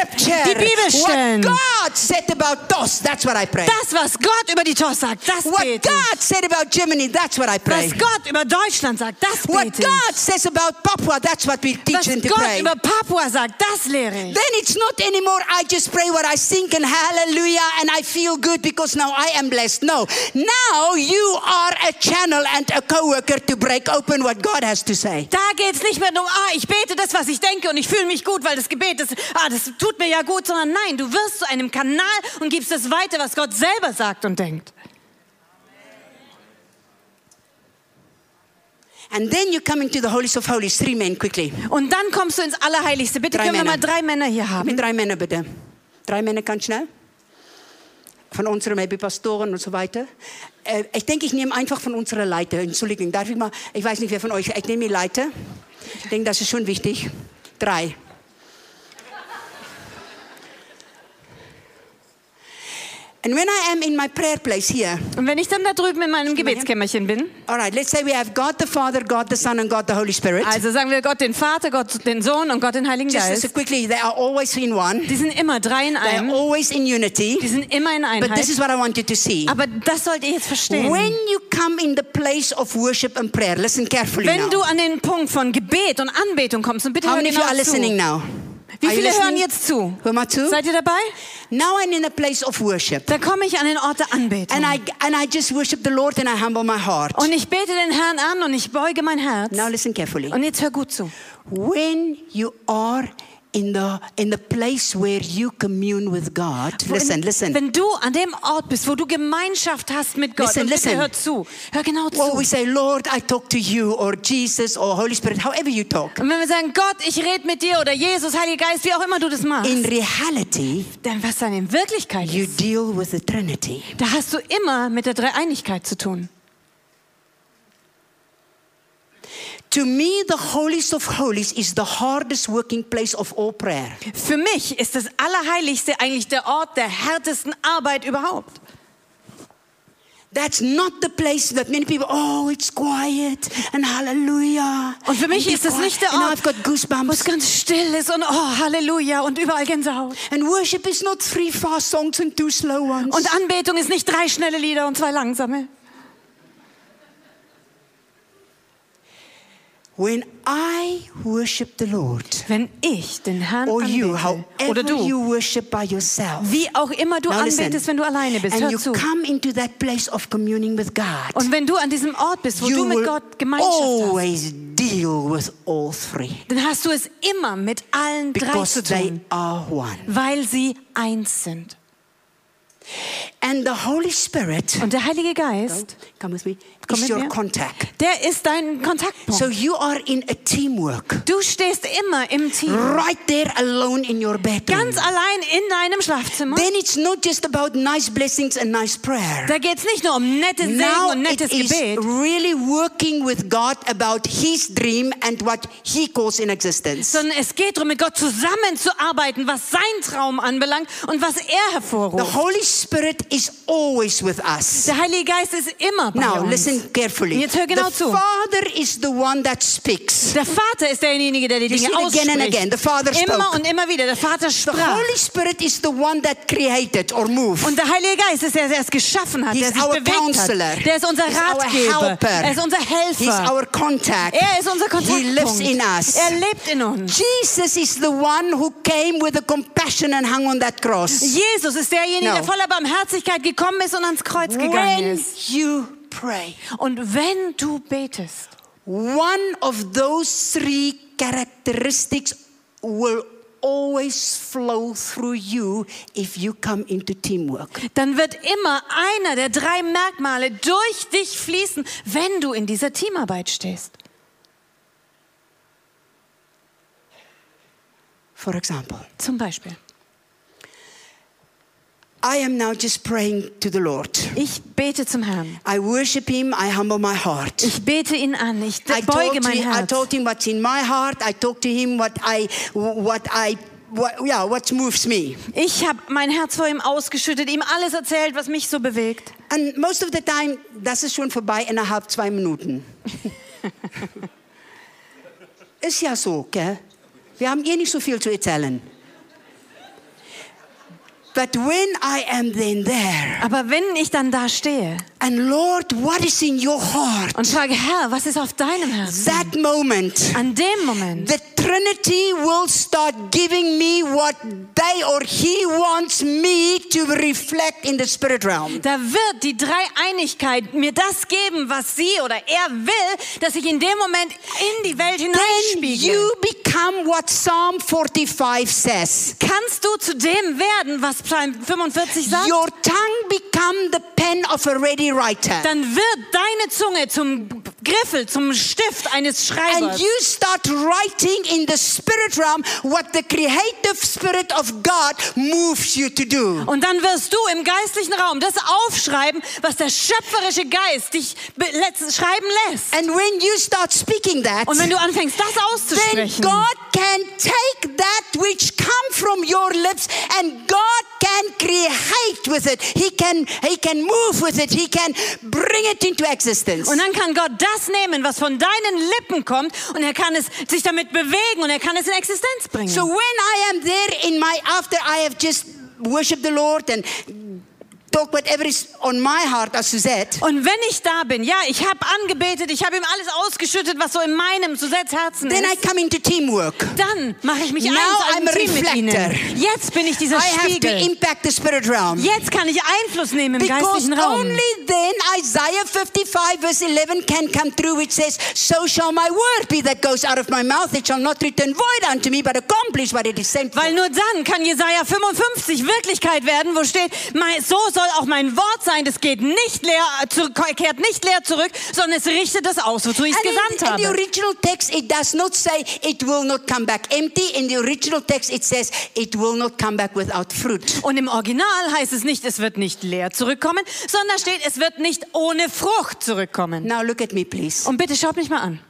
die Bibelstellen. What God said about TOS, that's what I pray. das, was Gott über die TOS sagt, das what bete ich. God said about Germany, that's what I pray. Was Gott über Deutschland sagt, das What bete. God says about Papua, that's what we teach Was them to Gott pray. über Papua sagt, das lehre ich. Then it's not anymore, I just pray what I think and hallelujah and I feel good because now I am blessed. No. Now you are a channel and a co-worker to break open what God has to say. Da geht es nicht mehr um, ah, ich bete das, was ich denke und ich fühle mich gut, weil das Gebet ist, ah, das tut mir ja gut, sondern nein, du wirst zu einem Kanal und gibst das weiter, was Gott selber sagt und denkt. And then you come into the holies of holies, three men quickly. Und dann kommst du ins Allerheiligste. Bitte Drei können wir Männer. mal drei Männer hier haben. Mit drei Männern bitte. Drei Männer ganz schnell. Von unseren maybe Pastoren und so weiter. Äh, ich denke, ich nehme einfach von unserer Leiter. Entschuldigung, darf ich mal? Ich weiß nicht, wer von euch. Ich nehme die Leiter. Ich denke, das ist schon wichtig. Drei. And when I am in my prayer place here, Und wenn ich dann da drüben in meinem Gebetskämmerchen bin, all right, let's say we have God the Father, God the Son, and God the Holy Spirit. also sagen wir Gott den Vater, Gott den Sohn und Gott den Heiligen Just so Geist, quickly, they are always in one. die sind immer drei in They are einem, always in unity. die sind immer in But this Einheit. is what I want you to see. Aber das sollt ihr jetzt verstehen. When you come in the place of worship and prayer, listen carefully Wenn now. du an den Punkt von Gebet und Anbetung kommst, und bitte How hör many of you genau are listening zu. now? Wie Are viele hören jetzt zu? Hör mal zu. Seid ihr dabei? Now I'm in a place of worship. Da komme ich an den Ort der Anbetung. And I, and I just worship the Lord and I humble my heart. Und ich bete den Herrn an und ich beuge mein Herz. Now listen carefully. Und jetzt hör gut zu. When you are in the, in the place where you commune with God, listen, listen. Wenn du an dem Ort bist, wo du Gemeinschaft hast mit Gott, Listen, listen. hör zu, hör genau zu. Well, we say, Lord, I talk to you, or Jesus, or Holy Spirit, however you talk. und wenn wir sagen, Gott, ich rede mit dir oder Jesus, Heiliger Geist, wie auch immer du das machst, In reality, dann was dann in Wirklichkeit you ist, deal with the Trinity. da hast du immer mit der Dreieinigkeit zu tun. To me, the holiest of holies is the hardest working place of all prayer. Für mich ist das Allerheiligste eigentlich der Ort der härtesten Arbeit überhaupt. That's not the place that many people, oh, it's quiet and hallelujah. Und für mich ist es quiet, nicht der Ort, wo goosebumps. es ganz still ist und oh, Halleluja und überall Gänsehaut. And worship is not three fast songs and two slow ones. Und Anbetung ist nicht drei schnelle Lieder und zwei langsame. When I worship the Lord, Wenn ich den Herrn or you, anbete, oder du, you worship by yourself, wie auch immer du Now listen. anbetest, wenn du alleine bist, and hör you zu. come into that place of communing with God, Und wenn du an diesem Ort bist, wo you du mit Gott Gemeinschaft hast, always deal with all three dann hast du es immer mit allen drei zu tun, weil sie eins sind. And the Holy Spirit, Und der Heilige Geist, come with me, Komm is your contact. der ist dein Kontaktpunkt. So you are in a teamwork, Du stehst immer im Team, right there alone in your bedroom. ganz allein in deinem Schlafzimmer. Then it's not just about nice blessings and nice prayer. Da geht es nicht nur um nette Segen Now und it nettes is Gebet. really working with God about His dream and what He calls in existence. sondern es geht darum, mit Gott zusammenzuarbeiten, was sein Traum anbelangt und was er The hervorruft. Holy Spirit is always with us. Der Heilige Geist ist immer bei Now uns. listen carefully. Jetzt hör genau the zu. Father is the one that speaks. Der Vater ist derjenige, der die Dinge it again and ausspricht. again. The Father Immer spoke. und immer wieder. Der Vater The sprach. Holy Spirit is the one that created or moved. Und der Heilige Geist ist der, der es geschaffen hat, He's der sich our bewegt counselor. hat. Der ist unser He's our Ratgeber. helper. Er ist unser He's Helfer. our contact. Er ist unser He lives Kontaktpunkt. in us. Er lebt in uns. Jesus is the one who came with the compassion and hung on that cross. Jesus ist derjenige, No. der voller Barmherzigkeit gekommen ist und ans Kreuz gegangen When ist. you pray, Und wenn du betest, one of those three characteristics will always flow through you if you come into teamwork. dann wird immer einer der drei Merkmale durch dich fließen, wenn du in dieser Teamarbeit stehst. For example, Zum Beispiel, I am now just praying to the Lord. ich bete zum Herrn. I worship Him, I humble my heart. Ich bete ihn an, ich I beuge mein him, I Herz. told him what's in my heart. I talk to him what I, what I, what, yeah, what moves me. Ich habe mein Herz vor ihm ausgeschüttet, ihm alles erzählt, was mich so bewegt. And most of the time, das ist schon vorbei innerhalb zwei Minuten. ist ja so, gell? Wir haben eh nicht so viel zu erzählen. But when I am then there, Aber wenn ich dann da stehe and Lord, what is in your heart? und frage, Herr, was ist auf deinem Herzen? That moment, An dem Moment the Trinity will start giving me what they or He wants me to reflect in the spirit realm. Da wird die Dreieinigkeit mir das geben, was sie oder er will, dass ich in dem Moment in die Welt Then hineinspiegel. you become what Psalm 45 says. Kannst du zu dem werden, was Psalm 45 sagt? Your tongue become the pen of a ready writer. Dann wird deine Zunge zum Griffel, zum Stift eines And Schreibers. you start writing in the spirit realm what the creative spirit of God moves you to do. Und dann wirst du im geistlichen Raum das aufschreiben, was der schöpferische Geist dich schreiben lässt. And when you start speaking that, Und wenn du anfängst, das then auszusprechen, God can take that which come from your lips and God can create with it. He can he can move with it. He can bring it into existence. Und dann kann Gott das nehmen, was von deinen Lippen kommt, und er kann es sich damit bewegen und er kann es in Existenz bringen. So when I am there in my after I have just worshiped the Lord and talk whatever is on my heart as Suzette. und wenn ich da bin, ja, ich habe angebetet, ich habe ihm alles ausgeschüttet, was so in meinem Susettes Herzen Then I ist. come into teamwork. Dann mache ich mich Now eins I'm ein a Team mit ihnen. Jetzt bin ich dieser I have to Spiegel. impact the spirit realm. Jetzt kann ich Einfluss nehmen im Because geistlichen Raum. only then Isaiah 55 verse 11 can come through which says, So shall my word be that goes out of my mouth. It shall not return void unto me, but accomplish what it is sent. Weil nur dann kann Jesaja 55 Wirklichkeit werden, wo steht, mein, so soll auch mein Wort sein, das geht nicht leer, zu, kehrt nicht leer zurück, sondern es richtet das aus, wozu ich es in, gesandt in the habe. original text, it does not say it will not come back empty. In the original text, it says it will not come back without fruit. Und im Original heißt es nicht, es wird nicht leer zurückkommen, sondern steht, es wird nicht ohne Frucht zurückkommen. Now look at me, please. Und bitte schaut mich mal an.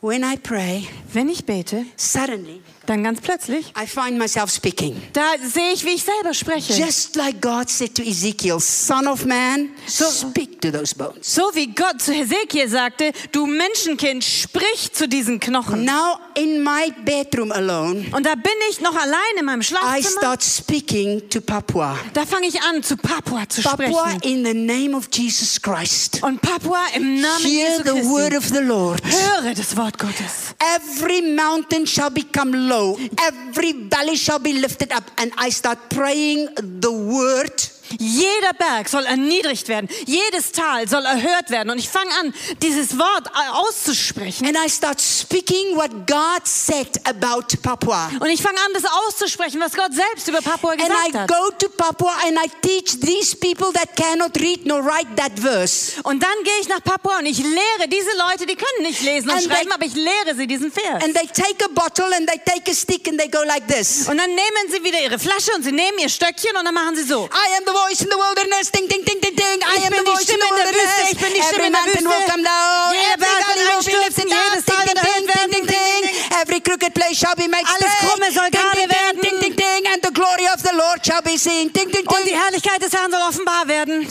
When I pray, Wenn ich bete, suddenly dann ganz plötzlich, I find myself speaking. da sehe ich, wie ich selber spreche. Just like God said to Ezekiel, Son of man, So- speak to those bones. So wie Gott zu Hesekiel sagte, du Menschenkind, sprich zu diesen Knochen. Now, in my bedroom alone, Und da bin ich noch allein in meinem I Schlafzimmer. start speaking to Papua. Da fange ich an, zu Papua zu Papua, sprechen. in the name of Jesus Christ. Und Papua im Namen Hear Jesu the word Christi. of the Lord. Höre das Wort Gottes. Every mountain shall become low, every valley shall be lifted up. And I start praying the word. Jeder Berg soll erniedrigt werden. Jedes Tal soll erhört werden. Und ich fange an, dieses Wort auszusprechen. And I start speaking what God said about Papua. Und ich fange an, das auszusprechen, was Gott selbst über Papua And gesagt I hat. go to Papua and I teach these people that cannot read nor write that verse. Und dann gehe ich nach Papua und ich lehre diese Leute, die können nicht lesen und And schreiben, they- aber ich lehre sie diesen Vers. And they take a bottle and they take a stick and they go like this. Und dann nehmen sie wieder ihre Flasche und sie nehmen ihr Stöckchen und dann machen sie so. I am the voice in the wilderness. Ding, ding, ding, ding, ding. I am the voice in the wilderness. Wüste, ich bin die Stimme Every der mountain will Wüste. come down. Jeder Every Berg valley wird will be lifted up. Ding, ding, ding, ding, ding, ding. Every crooked place shall be made Alles straight. Krumme soll Ding, gerade ding, ding, werden. ding, ding, ding. And the glory of the Lord shall be seen. Ding, ding, Und die ding. Herrlichkeit des Herrn soll offenbar werden.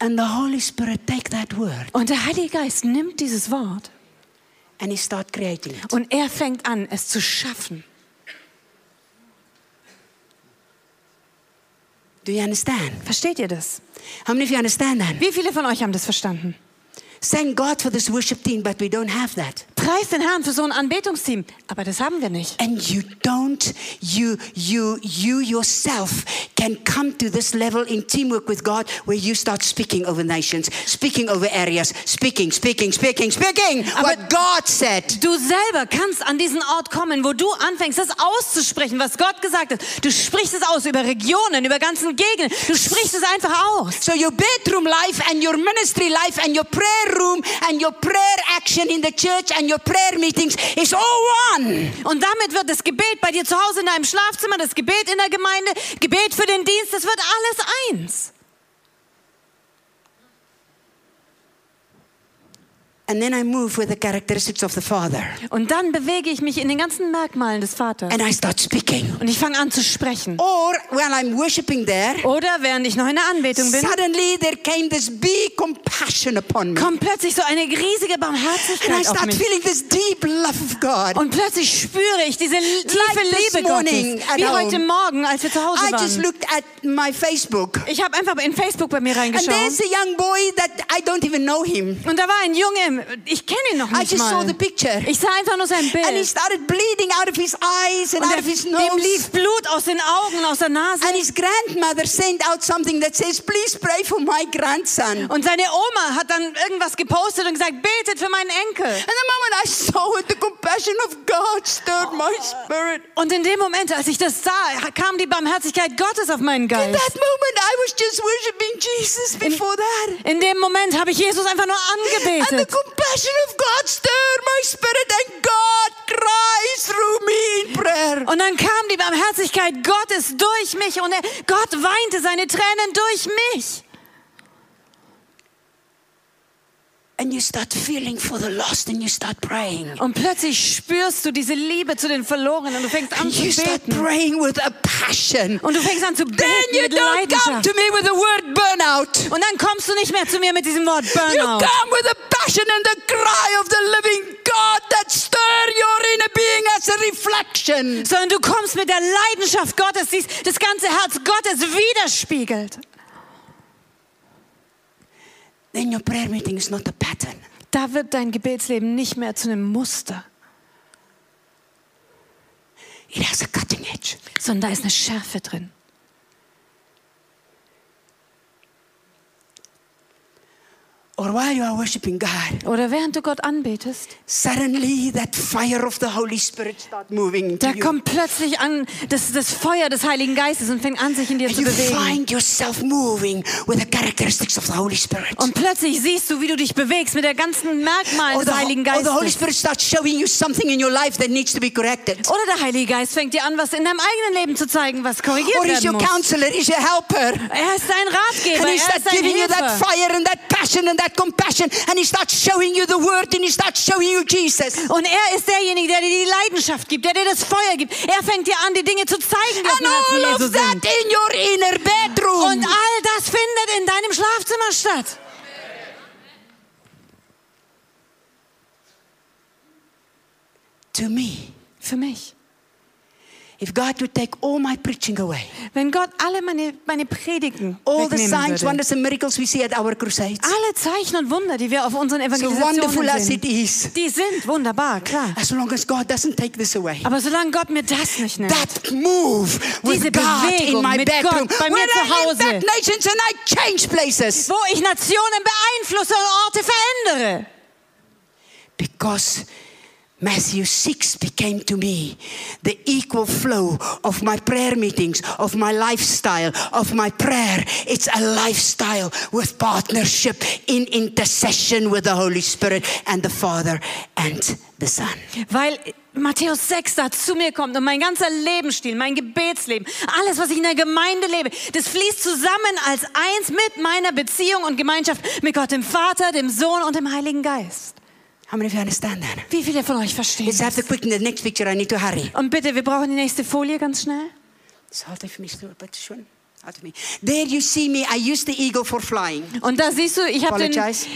And the Holy Spirit take that word Und der Heilige Geist nimmt dieses Wort and he start creating it. und er fängt an, es zu schaffen. Do you understand? Versteht ihr das? How many of you understand that? Wie viele von euch haben das verstanden? Thank God for this worship team, but we don't have that. Preis den Herrn für so ein Anbetungsteam. Aber das haben wir nicht. And you don't, you, you, you yourself can come to this level in teamwork with God where you start speaking over nations, speaking over areas, speaking, speaking, speaking, speaking what God said. Du selber kannst an diesen Ort kommen, wo du anfängst, das auszusprechen, was Gott gesagt hat. Du sprichst es aus über Regionen, über ganzen Gegenden. Du sprichst es einfach aus. So your bedroom life and your ministry life and your prayer room and your prayer action in the church and your prayer meetings is all one. Und damit wird das Gebet bei dir zu Hause in deinem Schlafzimmer, das Gebet in der Gemeinde, Gebet für den Dienst, das wird alles eins. And then I move with the characteristics of the Father. Und dann bewege ich mich in den ganzen Merkmalen des Vaters. And I start speaking. Und ich fange an zu sprechen. Or when I'm worshiping there, Oder während ich noch in der Anbetung bin, suddenly there came this big compassion upon me. kommt plötzlich so eine riesige And I Barmherzigkeit auf start mich. feeling this deep love of God. Und plötzlich spüre ich diese tiefe Like Liebe morning Gottes. Wie heute Morgen, als wir zu Hause I just waren. looked at my Facebook. Ich habe einfach in Facebook bei mir And reingeschaut. there's a young boy that I don't even know him. Und da war ein Junge, ich kenne ihn noch I nicht just saw mal. the picture. Ich sah einfach nur sein And he Bild. started bleeding out of his eyes and Und out of his dem nose. lief Blut aus den Augen und aus der Nase. And his grandmother sent out something that says, Please pray for my grandson. Und seine Oma hat dann irgendwas gepostet und gesagt, betet für meinen Enkel. And the moment I saw it, the compassion of God stirred my spirit. Und in dem Moment, als ich das sah, kam die Barmherzigkeit Gottes auf meinen In Geist. that moment, I was just worshiping Jesus before that. In dem Moment habe ich Jesus einfach nur angebetet. Compassion of God stirred my spirit, and God cries through me in prayer. Und dann kam die Barmherzigkeit Gottes durch mich und er, Gott weinte seine Tränen durch mich. And you start feeling for the lost and you start praying. Und plötzlich spürst du diese Liebe zu den Verlorenen und du fängst an And zu you start beten. praying with a passion. Und du fängst an zu beten Then you mit don't come Leidenschaft. to me with the word burnout. Und dann kommst du nicht mehr zu mir mit diesem Wort You Burnout. come with the passion and the cry of the living God that stir your inner being as a reflection. Sondern du kommst mit der Leidenschaft Gottes, die das ganze Herz Gottes widerspiegelt. Then your prayer meeting is not a pattern. Da wird dein Gebetsleben nicht mehr zu einem Muster, It has a cutting edge. sondern da ist eine Schärfe drin. Or while you are worshiping God, Oder während du Gott anbetest, suddenly that fire of the Holy Spirit start moving da you. kommt plötzlich an das, das Feuer des Heiligen Geistes und fängt an, sich in dir And zu you bewegen. find yourself moving with the characteristics of the Holy Spirit. Und plötzlich siehst du, wie du dich bewegst mit der ganzen Merkmalen Or the, des Heiligen or the Holy Geistes. Spirit starts showing you something in your life that needs to be corrected. Oder der Heilige Geist fängt dir an, was in deinem eigenen Leben zu zeigen, was korrigiert Or werden your muss. counselor, your helper. Er ist dein Ratgeber, And he er starts ist dein giving you that Hilfe. fire and that passion and that compassion. And he starts showing you the word and he starts showing you Jesus. Und er ist derjenige, der dir die Leidenschaft gibt, der dir das Feuer gibt. Er fängt dir an, die Dinge zu zeigen, die auf dem Herzen Jesu that sind. in your inner bedroom. Und all das findet in deinem Schlafzimmer statt. to me, Für mich. If God would take all my preaching away, Wenn Gott alle meine, meine Predigten all the signs, würde, wonders, and miracles we see at our crusades, alle Zeichen und Wunder, die wir auf unseren so wonderful Evangelisationen as sehen, it is, die sind wunderbar, klar. as long as God doesn't take this away. Aber solange Gott mir das nicht nimmt, That move with Diese God in Bewegung my mit bedroom, Gott bei mir zu I Hause. impact nations and I change places, wo ich Nationen beeinflusse und Orte verändere. because Matthew 6 became to me the equal flow of my prayer meetings, of my lifestyle, of my prayer. It's a lifestyle with partnership in intercession with the Holy Spirit and the Father and the Son. Weil Matthäus 6 da zu mir kommt und mein ganzer Lebensstil, mein Gebetsleben, alles, was ich in der Gemeinde lebe, das fließt zusammen als eins mit meiner Beziehung und Gemeinschaft mit Gott, dem Vater, dem Sohn und dem Heiligen Geist. How many of you understand that? Wie viele von euch verstehen Let's have the das? quick the next picture. I need to hurry. Und bitte, wir brauchen die nächste Folie ganz schnell. For me to but sure. Hard for me. There you see me. I use the eagle for flying. Und da siehst du, ich habe den,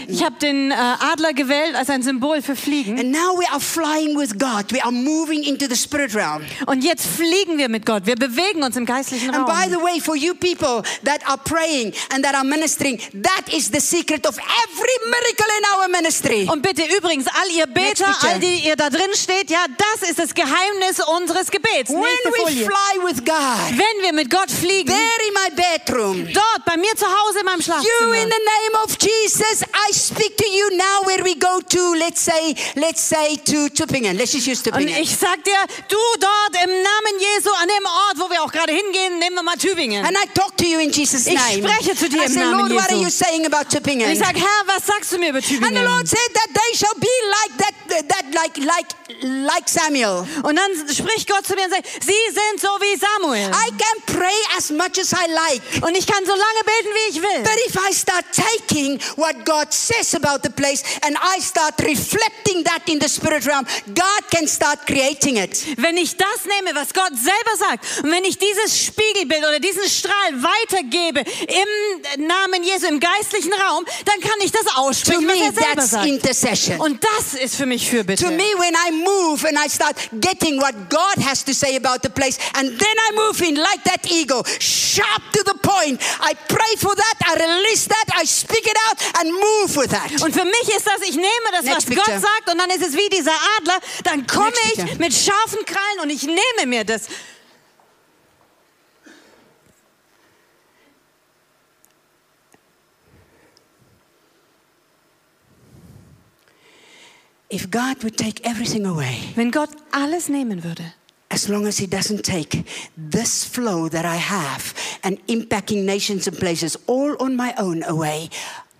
ich hab den äh, Adler gewählt als ein Symbol für Fliegen. And now we are flying with God. We are moving into the spirit realm. Und jetzt fliegen wir mit Gott. Wir bewegen uns im geistlichen And by Raum. the way, for you people that are praying and that are ministering, that is the secret of every miracle in our ministry. Und bitte übrigens, all ihr Beter, all die ihr da drin steht, ja, das ist das Geheimnis unseres Gebets. When we fly with God, Wenn wir mit Gott fliegen, there my bedroom, dort bei mir zu Hause in meinem you Schlafzimmer. in the name of Jesus, I speak to you now where we go to, let's say, let's say to Tübingen. Let's just use Und Tübingen. ich sag dir, du dort im Namen Jesu, an dem Ort, wo wir auch gerade hingehen, nehmen wir mal Tübingen. And I talk to you in Jesus' Ich name. spreche zu dir I im say, Namen Lord, what are Jesu. you saying about Und Tübingen? ich sag, Herr, was sagst du mir über And the Tübingen? Lord said that they shall be like that, that like, like, like Samuel. Und dann spricht Gott zu mir und sagt, sie sind so wie Samuel. I can pray as much as I like. Und ich kann so lange beten, wie ich will. But if I start taking what God says about the place and I start reflecting that in the spirit realm, God can start creating it. Wenn ich das nehme, was Gott selber sagt, und wenn ich dieses Spiegelbild oder diesen Strahl weitergebe im Namen Jesu, im geistlichen Raum, dann kann ich das To aussprechen, was me, er selber that's sagt. intercession. Und das ist für mich Fürbitte. To me, when I move and I start getting what God has to say about the place, and then I move in like that eagle, sharp to the point. I pray for that, I release that, I speak it out, and move with that. Und für mich ist das, ich nehme das, Next was picture. Gott sagt, und dann ist es wie dieser Adler, dann komme ich picture. mit scharfen Krallen und ich nehme mir das. If God would take everything away, Wenn Gott alles nehmen würde, as long as He doesn't take this flow that I have and impacting nations and places all on my own away,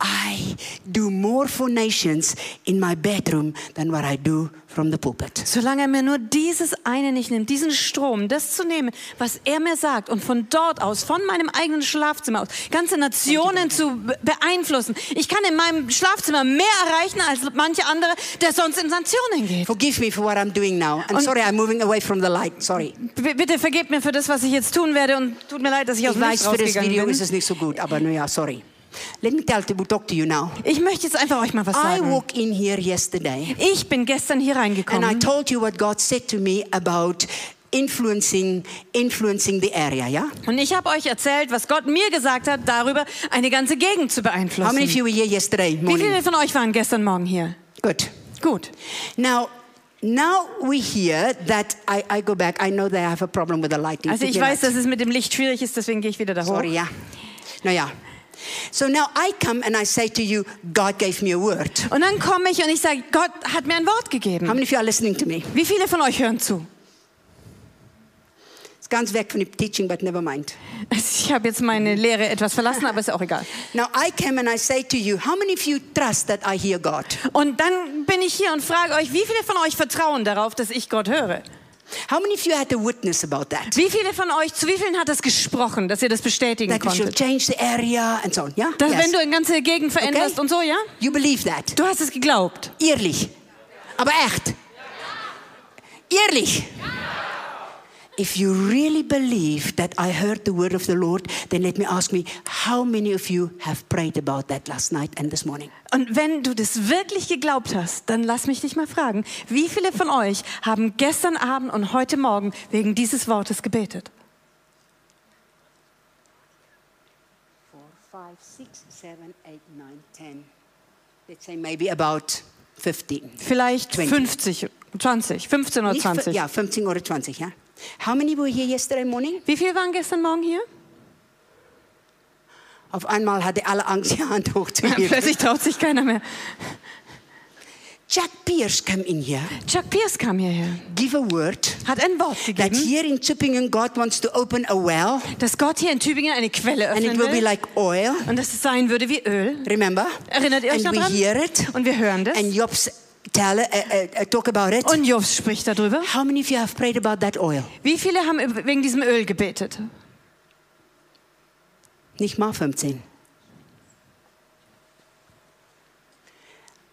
I do more for nations in my bedroom than what I do from the pulpit. Solange er mir nur dieses eine nicht nimmt, diesen Strom, das zu nehmen, was er mir sagt und von dort aus, von meinem eigenen Schlafzimmer aus, ganze Nationen zu be- beeinflussen. Ich kann in meinem Schlafzimmer mehr erreichen als manche andere, der sonst in Sanktionen geht. Forgive me for what I'm doing now. And Und- sorry, I'm moving away from the light. Sorry. Bitte vergebt mir für das, was ich jetzt tun werde und tut mir leid, dass ich aus Ich dem weiß, Licht für das rausgegangen Video bin. ist es nicht so gut, aber naja, sorry. Let me tell to talk to you now. Ich möchte jetzt einfach euch mal was I sagen. walked in here yesterday Ich bin gestern hier and I reingekommen told you what God said to me about influencing influencing the area, yeah? und ich habe euch erzählt, was Gott mir gesagt hat, darüber eine ganze Gegend zu How many of beeinflussen. you were here yesterday Wie morning? viele von euch waren gestern Morgen hier? Good. Gut. Now, now we hear that I, I go back. I know they have a problem with the lighting. Also ich weiß, dass es mit dem Licht schwierig ist, deswegen gehe ich wieder da hoch. Sorry. No, yeah. So now I come and I say to you, God gave me a word. Und dann komme ich und ich sage, Gott hat mir ein Wort gegeben. How many of you are listening to me? Wie viele von euch hören zu? It's ganz weg von dem Teaching, but never mind. Ich habe jetzt meine Lehre etwas verlassen, aber ist auch egal. Now I came and I say to you, how many of you trust that I hear God? Und dann bin ich hier und frage euch, wie viele von euch vertrauen darauf, dass ich Gott höre? How many of you had a witness about that? Wie viele von euch, zu wie vielen hat das gesprochen, dass ihr das bestätigen That konntet? change the area and so on, yeah? Dass Yes. wenn du eine ganze Gegend veränderst Okay. und so, ja? You believe that? Du hast es geglaubt. Ehrlich. Aber echt. Ehrlich. If you really believe that I heard the word of the Lord, then let me ask me, how many of you have prayed about that last night and this morning? Und wenn du das wirklich geglaubt hast, dann lass mich dich mal fragen, wie viele von euch haben gestern Abend und heute Morgen wegen dieses Wortes gebetet? Four, five, six, seven, eight, nine, ten. Let's say maybe about 15. Vielleicht 20. 50, 20, 15 oder Nicht fi- 20. Ja, 15 oder 20, ja. How many were here yesterday morning? Wie viele waren gestern Morgen hier? Auf einmal hatte alle Angst, die Hand hochzuheben. Plötzlich traut sich keiner mehr. Jack Pierce came in here, Chuck Pierce kam hierher, give a word hat ein Wort that gegeben, here in Tübingen God wants to open a well dass Gott hier in Tübingen eine Quelle and it öffnen will be like oil. und dass es sein würde wie Öl. Remember? Erinnert ihr euch and noch we dran? hear it Und wir hören das. and Jobs tell uh, uh, talk about it. Und Jobs spricht darüber. How many of you have prayed about that oil? Wie viele haben wegen diesem Öl gebetet? Nicht mal 15.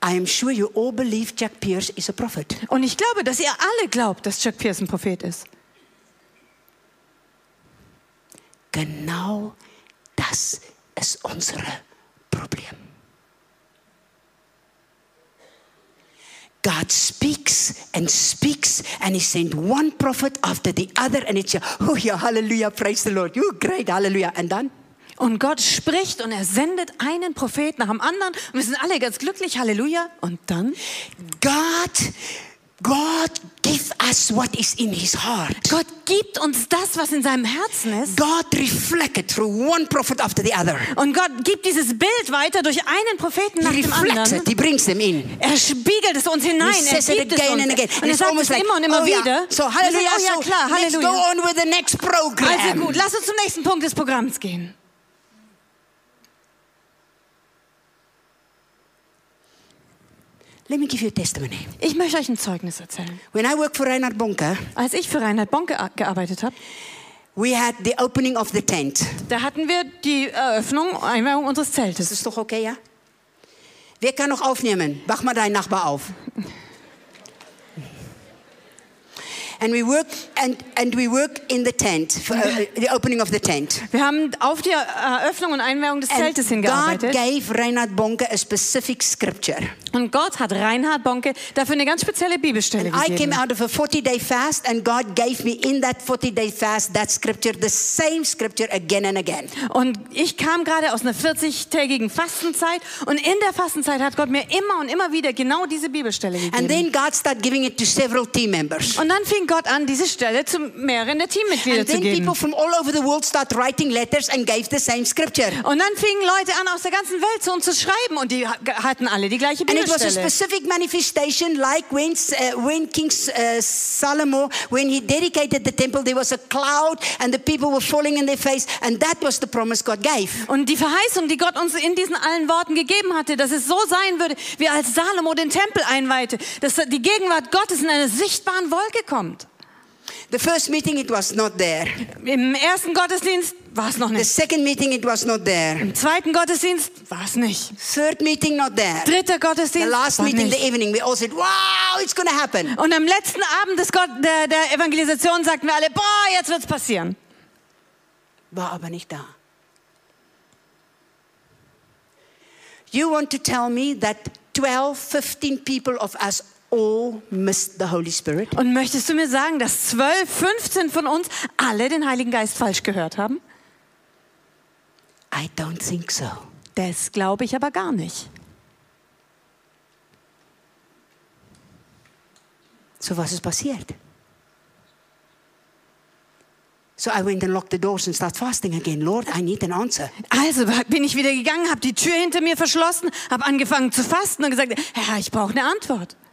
I am sure you all believe Jack Pierce is a prophet. Und ich glaube, dass ihr alle glaubt, dass Chuck Pierce ein Prophet ist. Genau das ist unser Problem. God speaks and speaks, and He sent one prophet after the other, and it's oh yeah, hallelujah, praise the Lord, you great, hallelujah, and then Und Gott spricht und er sendet einen Prophet nach dem anderen und wir sind alle ganz glücklich, Halleluja. Und dann? God, God give us what is in His heart. Gott gibt uns das, was in seinem Herzen ist. God reflected through one prophet after the other. Und Gott gibt dieses Bild weiter durch einen Propheten nach He dem anderen. it. He brings them in. Er spiegelt es uns hinein, He er gibt es uns. and again. Und er sagt es like, immer und immer oh, yeah. wieder. So wir sagen, hallelujah. oh ja, so klar, let's go Halleluja. on with the next program. Also gut, lass uns zum nächsten Punkt des Programms gehen. Let me give you a testimony. Ich möchte euch ein Zeugnis erzählen. When I worked for Reinhard Bonke, Als ich für Reinhard Bonke gearbeitet habe, we had the opening of the tent. da hatten wir die Eröffnung, Einweihung unseres Das Zeltes. ist doch okay, ja? Wer kann noch aufnehmen? Wach mal deinen Nachbar auf. And we work and, and we work in the tent, for, uh, the opening of the tent. Wir haben auf die Eröffnung und Einweihung des And Zeltes God hingearbeitet. gave Reinhard Bonke a specific scripture. Und Gott hat Reinhard Bonke dafür eine ganz spezielle Bibelstelle And I came gegeben. out of a 40 day fast, and God gave me in that 40 day fast that scripture, the same scripture again and again. Und ich kam gerade aus einer 40-tägigen Fastenzeit und in der Fastenzeit hat Gott mir immer und immer wieder genau diese Bibelstelle And gegeben. then God started giving it to several team members. Und dann fing fing Gott an, diese Stelle zu mehreren der Teammitglieder And zu then geben. people from all over the world start writing letters and gave the same scripture. Und dann fingen Leute an, aus der ganzen Welt zu uns zu schreiben und die ha- hatten alle die gleiche And it was a Bibelstelle. specific manifestation, like when, uh, when King uh, Solomon, when he dedicated the temple, there was a cloud and the people were falling in their face, and that was the promise God gave. Und die Verheißung, die Gott uns in diesen allen Worten gegeben hatte, dass es so sein würde, wie als Salomo den Tempel einweihte, dass die Gegenwart Gottes in einer sichtbaren Wolke kommt. The first meeting, it was not there. Im ersten Gottesdienst war es noch The nicht. second meeting, it was not there. Im zweiten Gottesdienst war es nicht. Third meeting, not there. Dritter The Gottesdienst last war meeting in the nicht. evening, we all said, wow, it's to happen. Und am letzten Abend des Gott, der, der Evangelisation sagten wir alle, boah, jetzt wird's passieren. War aber nicht da. You want to tell me that 12, 15 people of us all missed the Holy Spirit? Und möchtest du mir sagen, dass 12, 15 von uns alle den Heiligen Geist falsch gehört haben? I don't think so. Das glaube ich aber gar nicht. So was ist passiert? So I went and locked the doors and started fasting again. Lord, I need an answer. Also bin ich wieder gegangen, habe die Tür hinter mir verschlossen, habe angefangen zu fasten und gesagt, Herr, ich brauche eine Antwort. And then the Lord said to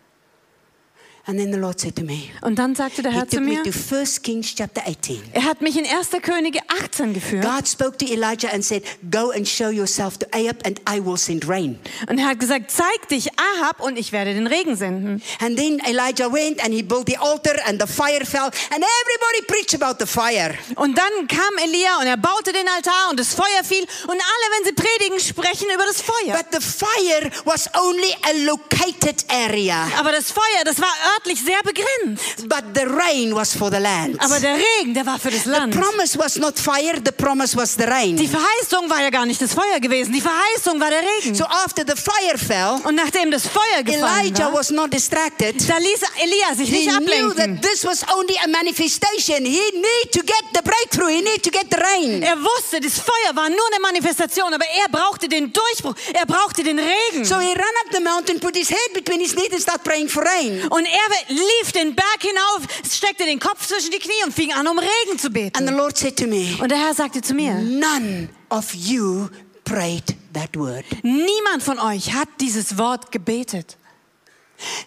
me, Und dann sagte der He Herr zu took me mir, to 1 Kings chapter 18. er hat mich in 1. Könige 18 geführt God spoke to Elijah and said, Go and show yourself to Ahab, and I will send rain. und er hat gesagt, zeig dich Ahab und ich werde den Regen senden. And then Elijah went and he built the altar, and the fire fell, and everybody preached about the fire. Und dann kam Elia und er baute den Altar und das Feuer fiel und alle, wenn sie predigen, sprechen über das Feuer. But the fire was only a located area, Aber das Feuer, das war örtlich sehr begrenzt. but the rain was for the land. Aber der Regen, der war für das The Land. promise was not fire, the promise was the rain. Die Verheißung war ja gar nicht das Feuer gewesen, die Verheißung war der Regen. So after the fire fell, Und nachdem das Feuer gefallen Elijah war, was not distracted. da ließ Elia sich He nicht knew ablenken. that this was only a manifestation. He need to get the breakthrough. He need to get the rain. Er wusste, das Feuer war nur eine Manifestation, aber er brauchte den Durchbruch, er brauchte den Regen. So he ran up the mountain, put his head between his knees and started praying for rain. Und er lief den Berg hinauf, steckte den Kopf zwischen die Knie und fing an, um Regen zu And the beten. Lord said to me, Und der Herr sagte zu mir, None of you prayed that word. niemand von euch hat dieses Wort gebetet.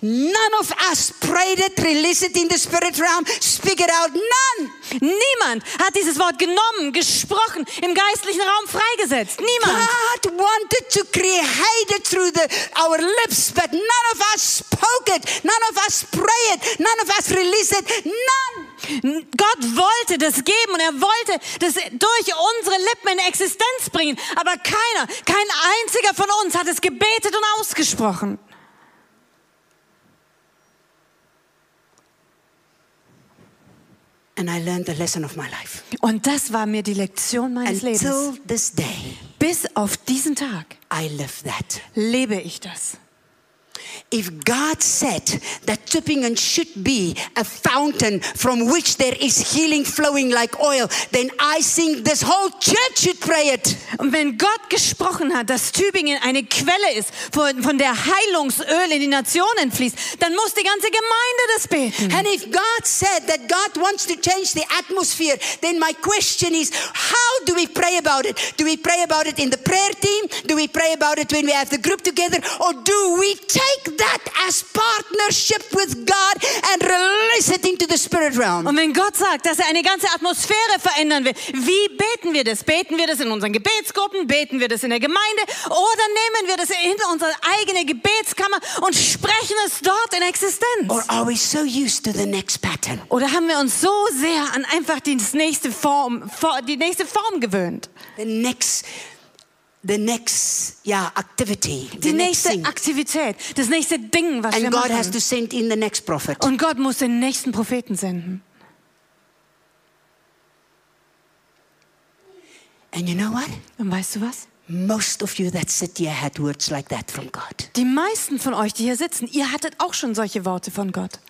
None of us prayed it, release it in the spirit realm, speak it out. None. Niemand hat dieses Wort genommen, gesprochen, im geistlichen Raum freigesetzt. Niemand. God wanted to create it through the, our lips, but none of us spoke it. None of us pray it. None of us release it. None. Gott wollte das geben und er wollte das durch unsere Lippen in Existenz bringen. Aber keiner, kein einziger von uns hat es gebetet und ausgesprochen. And I learned the lesson of my life. Und das war mir die Lektion meines Lebens. Until this day, Bis auf diesen Tag I live that. lebe ich das. If God said that Tübingen should be a fountain from which there is healing flowing like oil, then I think this whole church should pray it. Und wenn Gott gesprochen hat, dass Tübingen eine Quelle ist, von, von der Heilungsöl in die Nationen fließt, dann muss die ganze Gemeinde das beten. And if God said that God wants to change the atmosphere, then my question is how do we pray about it? Do we pray about it in the prayer team? Do we pray about it when we have the group together? Or do we take that as partnership with God and release it into the spirit realm? Und wenn Gott sagt, dass er eine ganze Atmosphäre verändern will, wie beten wir das? Beten wir das in unseren Gebetsgruppen? Beten wir das in der Gemeinde? Oder nehmen wir das in unsere eigene Gebetskammer und sprechen es dort in Existenz? Or are we so used to the next pattern? Oder haben wir uns so sehr an einfach die nächste Form, for- die nächste Form gewöhnt? The next, the next, yeah, activity, Die the next nächste thing. Aktivität, das nächste Ding, was wir And God has machen. to send in the next prophet. Und Gott muss den nächsten Propheten senden. And you know what? Und weißt du was? Most of you that sit here had words like that from God. Die meisten von euch, die hier sitzen, ihr hattet auch schon solche Worte von Gott.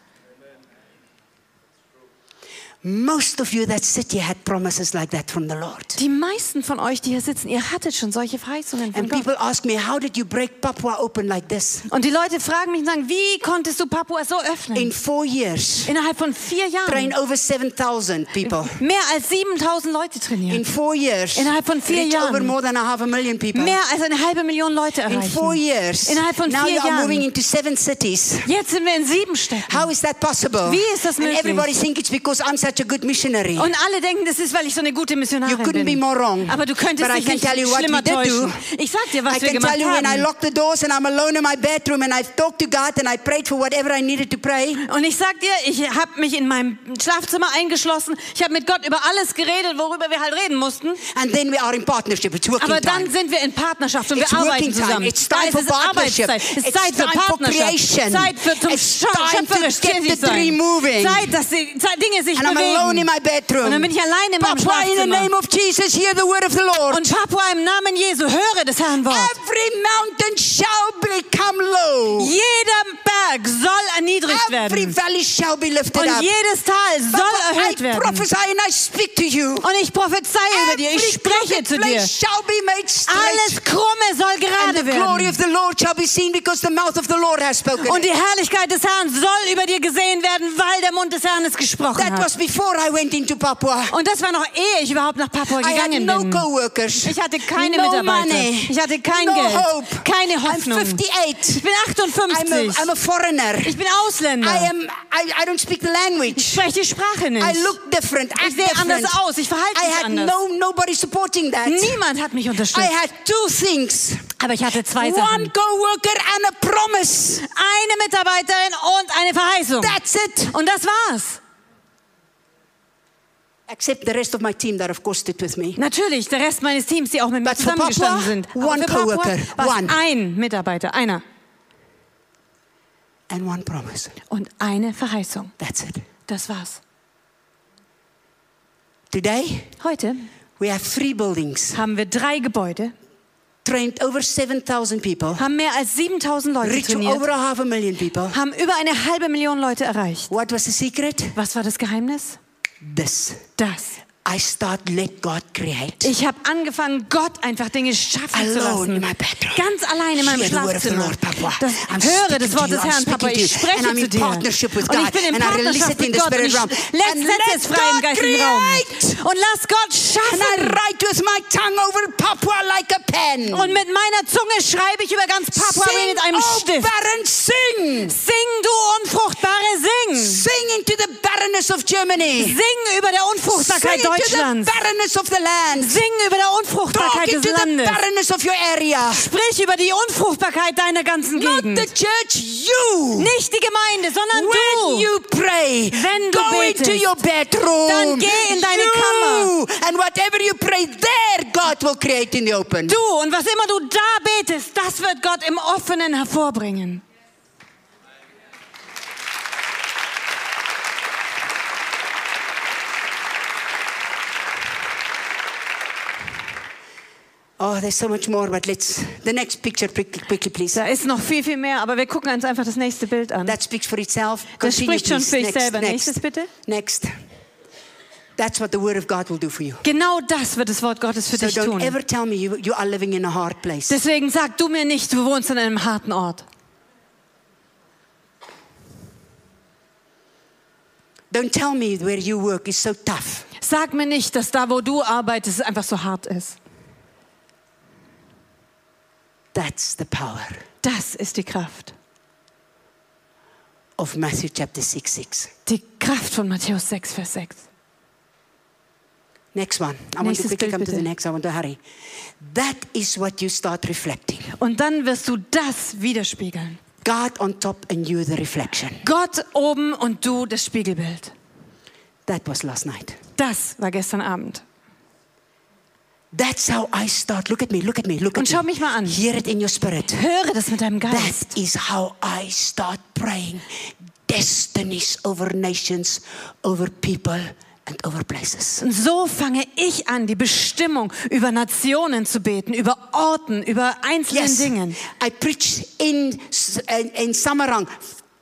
Most of you that sit here had promises like that from the Lord. Die meisten von euch, die hier sitzen, ihr hattet schon solche Verheißungen von And Gott. people ask me, how did you break Papua open like this? Und die Leute fragen mich und sagen, wie konntest du Papua so öffnen? In four years, Innerhalb von vier train Jahren over 7,000 people. mehr als 7000 Leute In trainieren. four years, Innerhalb von vier reach Jahren. over more than a half a million people. Mehr als eine halbe Million Leute In four erreichen. years, Innerhalb von now vier you are moving Jahren. into seven cities. Jetzt sind wir in sieben Städten. How is that possible? Wie ist das and möglich? everybody think it's because I'm such a good missionary. Und alle denken, das ist, weil ich so eine gute You Missionarin couldn't be bin. more wrong. Aber du könntest But I dich can nicht tell you what schlimmer did do. täuschen. Ich sag dir, was I wir gemacht tell you when I haben. locked the doors and I'm alone in my bedroom and I've talked to God and I prayed for whatever I needed to pray. Und ich sag dir, ich habe mich in meinem Schlafzimmer eingeschlossen. Ich habe mit Gott über alles geredet, worüber wir halt reden mussten. And then we are in partnership. It's working Aber dann time. sind wir in Partnerschaft und It's wir arbeiten working time. zusammen. It's time Da for ist es partnership. Arbeitszeit. It's Zeit für time for Partnerschaft. Zeit für zum schöpferisch tätig sein. Zeit, dass die Dinge sich And bewegen. my bedroom. Und dann bin ich allein in meinem Papa, in the name of Jesus, hear the word of the Lord. Und Papua im Namen Jesu, höre des Herrn Wort. Every mountain shall become low. Jeder Berg soll erniedrigt Every werden. valley shall be lifted Und up. jedes Tal soll Papa, erhöht I werden. prophesy and I speak to you. Und ich prophezeie über dir, ich Every spreche zu dir. shall be made straight. Alles Krumme soll And the gerade glory werden. of the Lord shall be seen because the mouth of the Lord has spoken. Und die Herrlichkeit des Herrn soll über dir gesehen werden, weil der Mund des Herrn es gesprochen That hat. Was before I went into Papua. Und das war noch ehe ich überhaupt nach Papua I had gegangen no bin. co-workers. Ich hatte keine no Mitarbeiter. Money. Ich hatte kein no Geld. Hope. Keine I'm Hoffnung. 58. Ich bin I'm a, 58. I'm a foreigner. Ich bin Ausländer. I am. I, I don't speak the Ich language. spreche die Sprache nicht. I look different. Ich sehe different. anders aus. Ich verhalte I mich had anders. no nobody supporting that. Niemand hat mich I unterstützt. had two things: Aber ich hatte zwei one Sachen. co-worker and a promise. Eine Mitarbeiterin und eine Verheißung. That's it. Und das war's. Except the rest of my team that, of course, stood with me. Natürlich, der Rest meines Teams, die auch mit mir But zusammengestanden Papua, sind. Aber one coworker, one. ein Mitarbeiter, einer. And one promise. Und eine Verheißung. That's it. Das war's. Today, Heute we have three buildings, haben wir drei Gebäude, trained over 7,000 people, haben mehr als 7000 Leute trainiert, over a half a million people. haben über eine halbe Million Leute erreicht. What was the secret? Was war das Geheimnis? This. Das. I start let God create. Ich habe angefangen, Gott einfach Dinge schaffen zu Alone in lassen. my bedroom. Ganz allein in meinem Hear Schlafzimmer. Lord. Das, I'm höre das Wort des Herrn, Papa. Ich spreche zu in dir. Und ich God. bin in Partnerschaft it in mit Gott. Und ich setze let es frei im geistigen Raum. Und lass Gott And I schaffen. write with my tongue over Papua like a pen. Und mit meiner Zunge schreibe ich über ganz Papua wie Sing, mit einem oh Stift. barren, sing. Sing, du Unfruchtbare, sing. Sing into the barrenness of Germany. Sing über der Unfruchtbarkeit the Deutschlands. barrenness of the land. Sing über der Unfruchtbarkeit des the Landes. barrenness of your area. Sprich über die Unfruchtbarkeit deiner ganzen Not Gegend. the church, you. Nicht die Gemeinde, sondern When du. you pray, Wenn du go betest, into your bedroom. dann geh in deine you. Kammer. And whatever you pray there, God will create in the open. Du und was immer du da betest, das wird Gott im Offenen hervorbringen. Oh, there's so much more, but let's the next picture quickly, quickly please. Da ist noch viel, viel mehr, aber wir gucken uns einfach das nächste Bild an. That speaks for itself. Das Continue, spricht schon please. für sich next, selber. Next. Nächstes bitte. Next. That's what the word of God will do for you. Genau das wird das Wort Gottes für So dich don't tun. ever tell me you, you are living in a hard place. Deswegen sag du mir nicht, du wohnst an einem harten Ort. Don't tell me where you work is so tough. Sag mir nicht, dass da, wo du arbeitest, es einfach so hart ist. That's the power Das ist die Kraft. of Matthew chapter 6 6. Die Kraft von Matthäus 6, Vers 6. Next one. I want to quickly come to the bitte. next. I want to hurry. That is what you start reflecting. Und dann wirst du das widerspiegeln. God on top and you the reflection. Gott oben und du das Spiegelbild. That was last night. Das war gestern Abend. That's how I start. Look at me, look at me, look Und at schau me. mich mal an. Hear it in your spirit. Höre das mit deinem That Geist. is how I start praying destinies over nations, over people, and over places. Und so fange ich an, die Bestimmung über Nationen zu beten, über Orten, über einzelnen Yes, Dingen. I preached in, in Samarang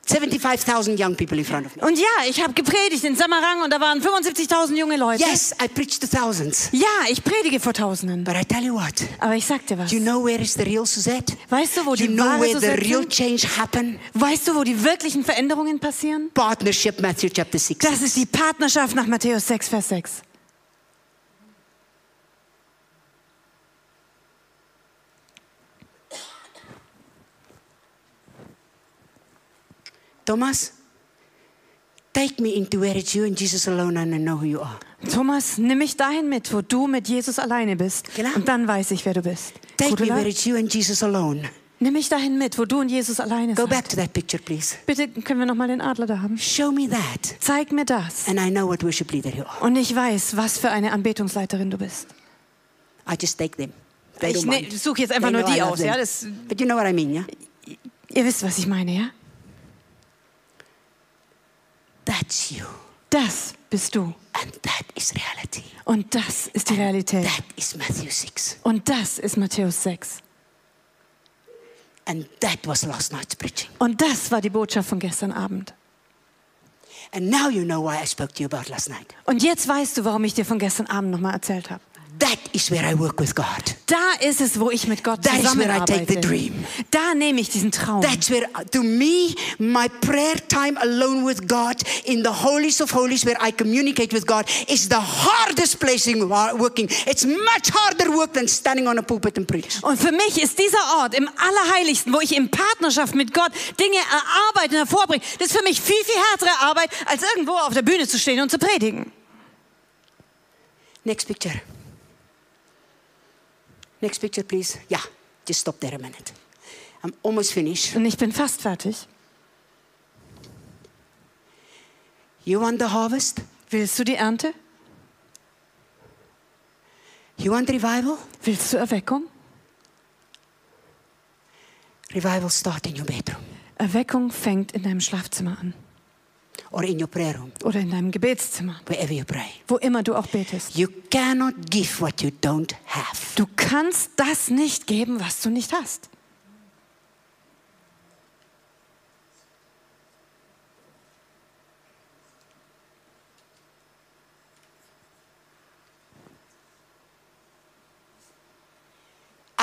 75,000 young people in front of me. Und ja, ich habe gepredigt in Samarang und da waren 75.000 junge Leute. Yes, I preach to thousands. Ja, ich predige vor Tausenden. But I tell you what, Aber ich sag dir was. do you know where is the real Suzette? Weißt du, wo Do you die know where the real change happen? Weißt du, wo die wirklichen Veränderungen passieren? Partnership, Matthew chapter 6. Das ist die Partnerschaft nach Matthäus 6, Vers 6. Thomas, take me into where it's you and Jesus alone and I know who you are. Thomas, nimm mich dahin mit, wo du mit Jesus alleine bist. Genau. Und dann weiß ich, wer du bist. Take me Gudula, where it's you and Jesus alone. nimm mich dahin mit, wo du und Jesus alleine Go seid. back to that picture, please. Bitte können wir noch mal den Adler da haben. Show me that. Zeig mir das. And I know what worship leader you are. Und ich weiß, was für eine Anbetungsleiterin du bist. I just take them. They Ich ne, suche jetzt einfach They nur die aus. them. Ja? Das, But you know what I mean, yeah? ihr wisst, was ich meine, ja? That's you. Das bist du. Und das ist die Realität. That is Matthew 6. Und das ist Matthäus 6. And that was last night's preaching. Und das war die Botschaft von gestern Abend. And now you know why I spoke to you about last night. Und jetzt weißt du, warum ich dir von gestern Abend nochmal erzählt habe. That is where I work with God. Da ist es, wo ich mit Gott That is where I take the zusammenarbeite. dream. Da nehme ich diesen Traum. That's where, to me, my prayer time alone with God in the holies of holies, where I communicate with God, is the hardest place in working. It's much harder work than standing on a pulpit and preach. Und für mich ist dieser Ort im Allerheiligsten, wo ich in Partnerschaft mit Gott Dinge erarbeiten, hervorbringe, das ist für mich viel, viel härtere Arbeit, als irgendwo auf der Bühne zu stehen und zu predigen. Next picture. Next picture, please. Yeah, just stop there a minute. I'm almost finished. Und ich bin fast fertig. You want the harvest? Willst du die Ernte? You want revival? Willst du Erweckung? Revival start in your bedroom Erweckung fängt in deinem Schlafzimmer an or in your prayer room, oder in deinem Gebetszimmer, wherever you pray. wo immer du auch betest. You cannot give what you don't have. Du kannst das nicht geben, was du nicht hast.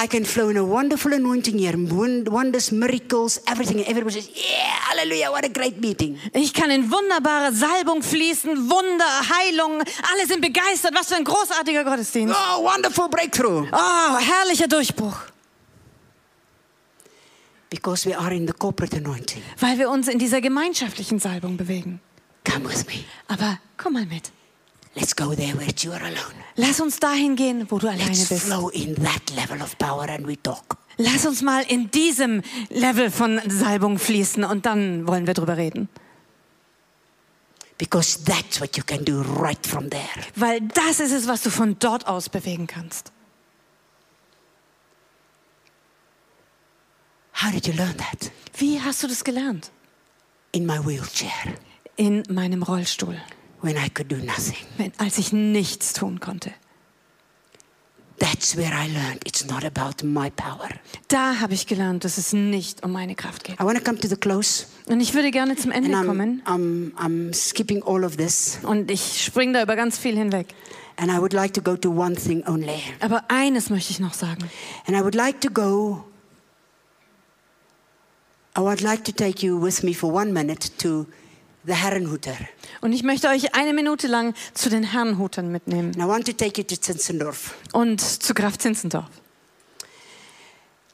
I can flow in a wonderful anointing here, won- wonders, miracles, everything. And everybody says, Yeah, hallelujah, what a great meeting. Ich kann in wunderbare Salbung fließen, Wunder, Heilung, alle sind begeistert. Was für ein großartiger Gottesdienst. Oh, wonderful breakthrough. Oh, herrlicher Durchbruch. Because we are in the corporate anointing. Weil wir uns in dieser gemeinschaftlichen Salbung bewegen. Come with me. Aber komm mal mit. Let's go there where you are alone. Lass uns dahin gehen, wo du alleine Let's bist. flow in that level of power and we talk. Lass uns mal in diesem Level von Salbung fließen und dann wollen wir drüber reden. Because that's what you can do right from there. Weil das ist es, was du von dort aus bewegen kannst. How did you learn that? Wie hast du das gelernt? In my wheelchair, In meinem Rollstuhl, when I could do nothing. wenn, als ich nichts tun konnte. That's where I learned it's not about my power. Da habe ich gelernt, dass es nicht um meine Kraft geht. I want to come to the close, Und ich würde gerne zum Ende I'm, kommen. I'm, I'm skipping all of this, Und ich springe da über ganz viel hinweg. and I would like to go to one thing only. Aber eines möchte ich noch sagen. And I would like to go, I would like to take you with me for one minute to the Herrenhuter. Und ich möchte euch eine Minute lang zu den Herrenhutern mitnehmen And I want to take you to Zinzendorf. und zu Graf Zinzendorf.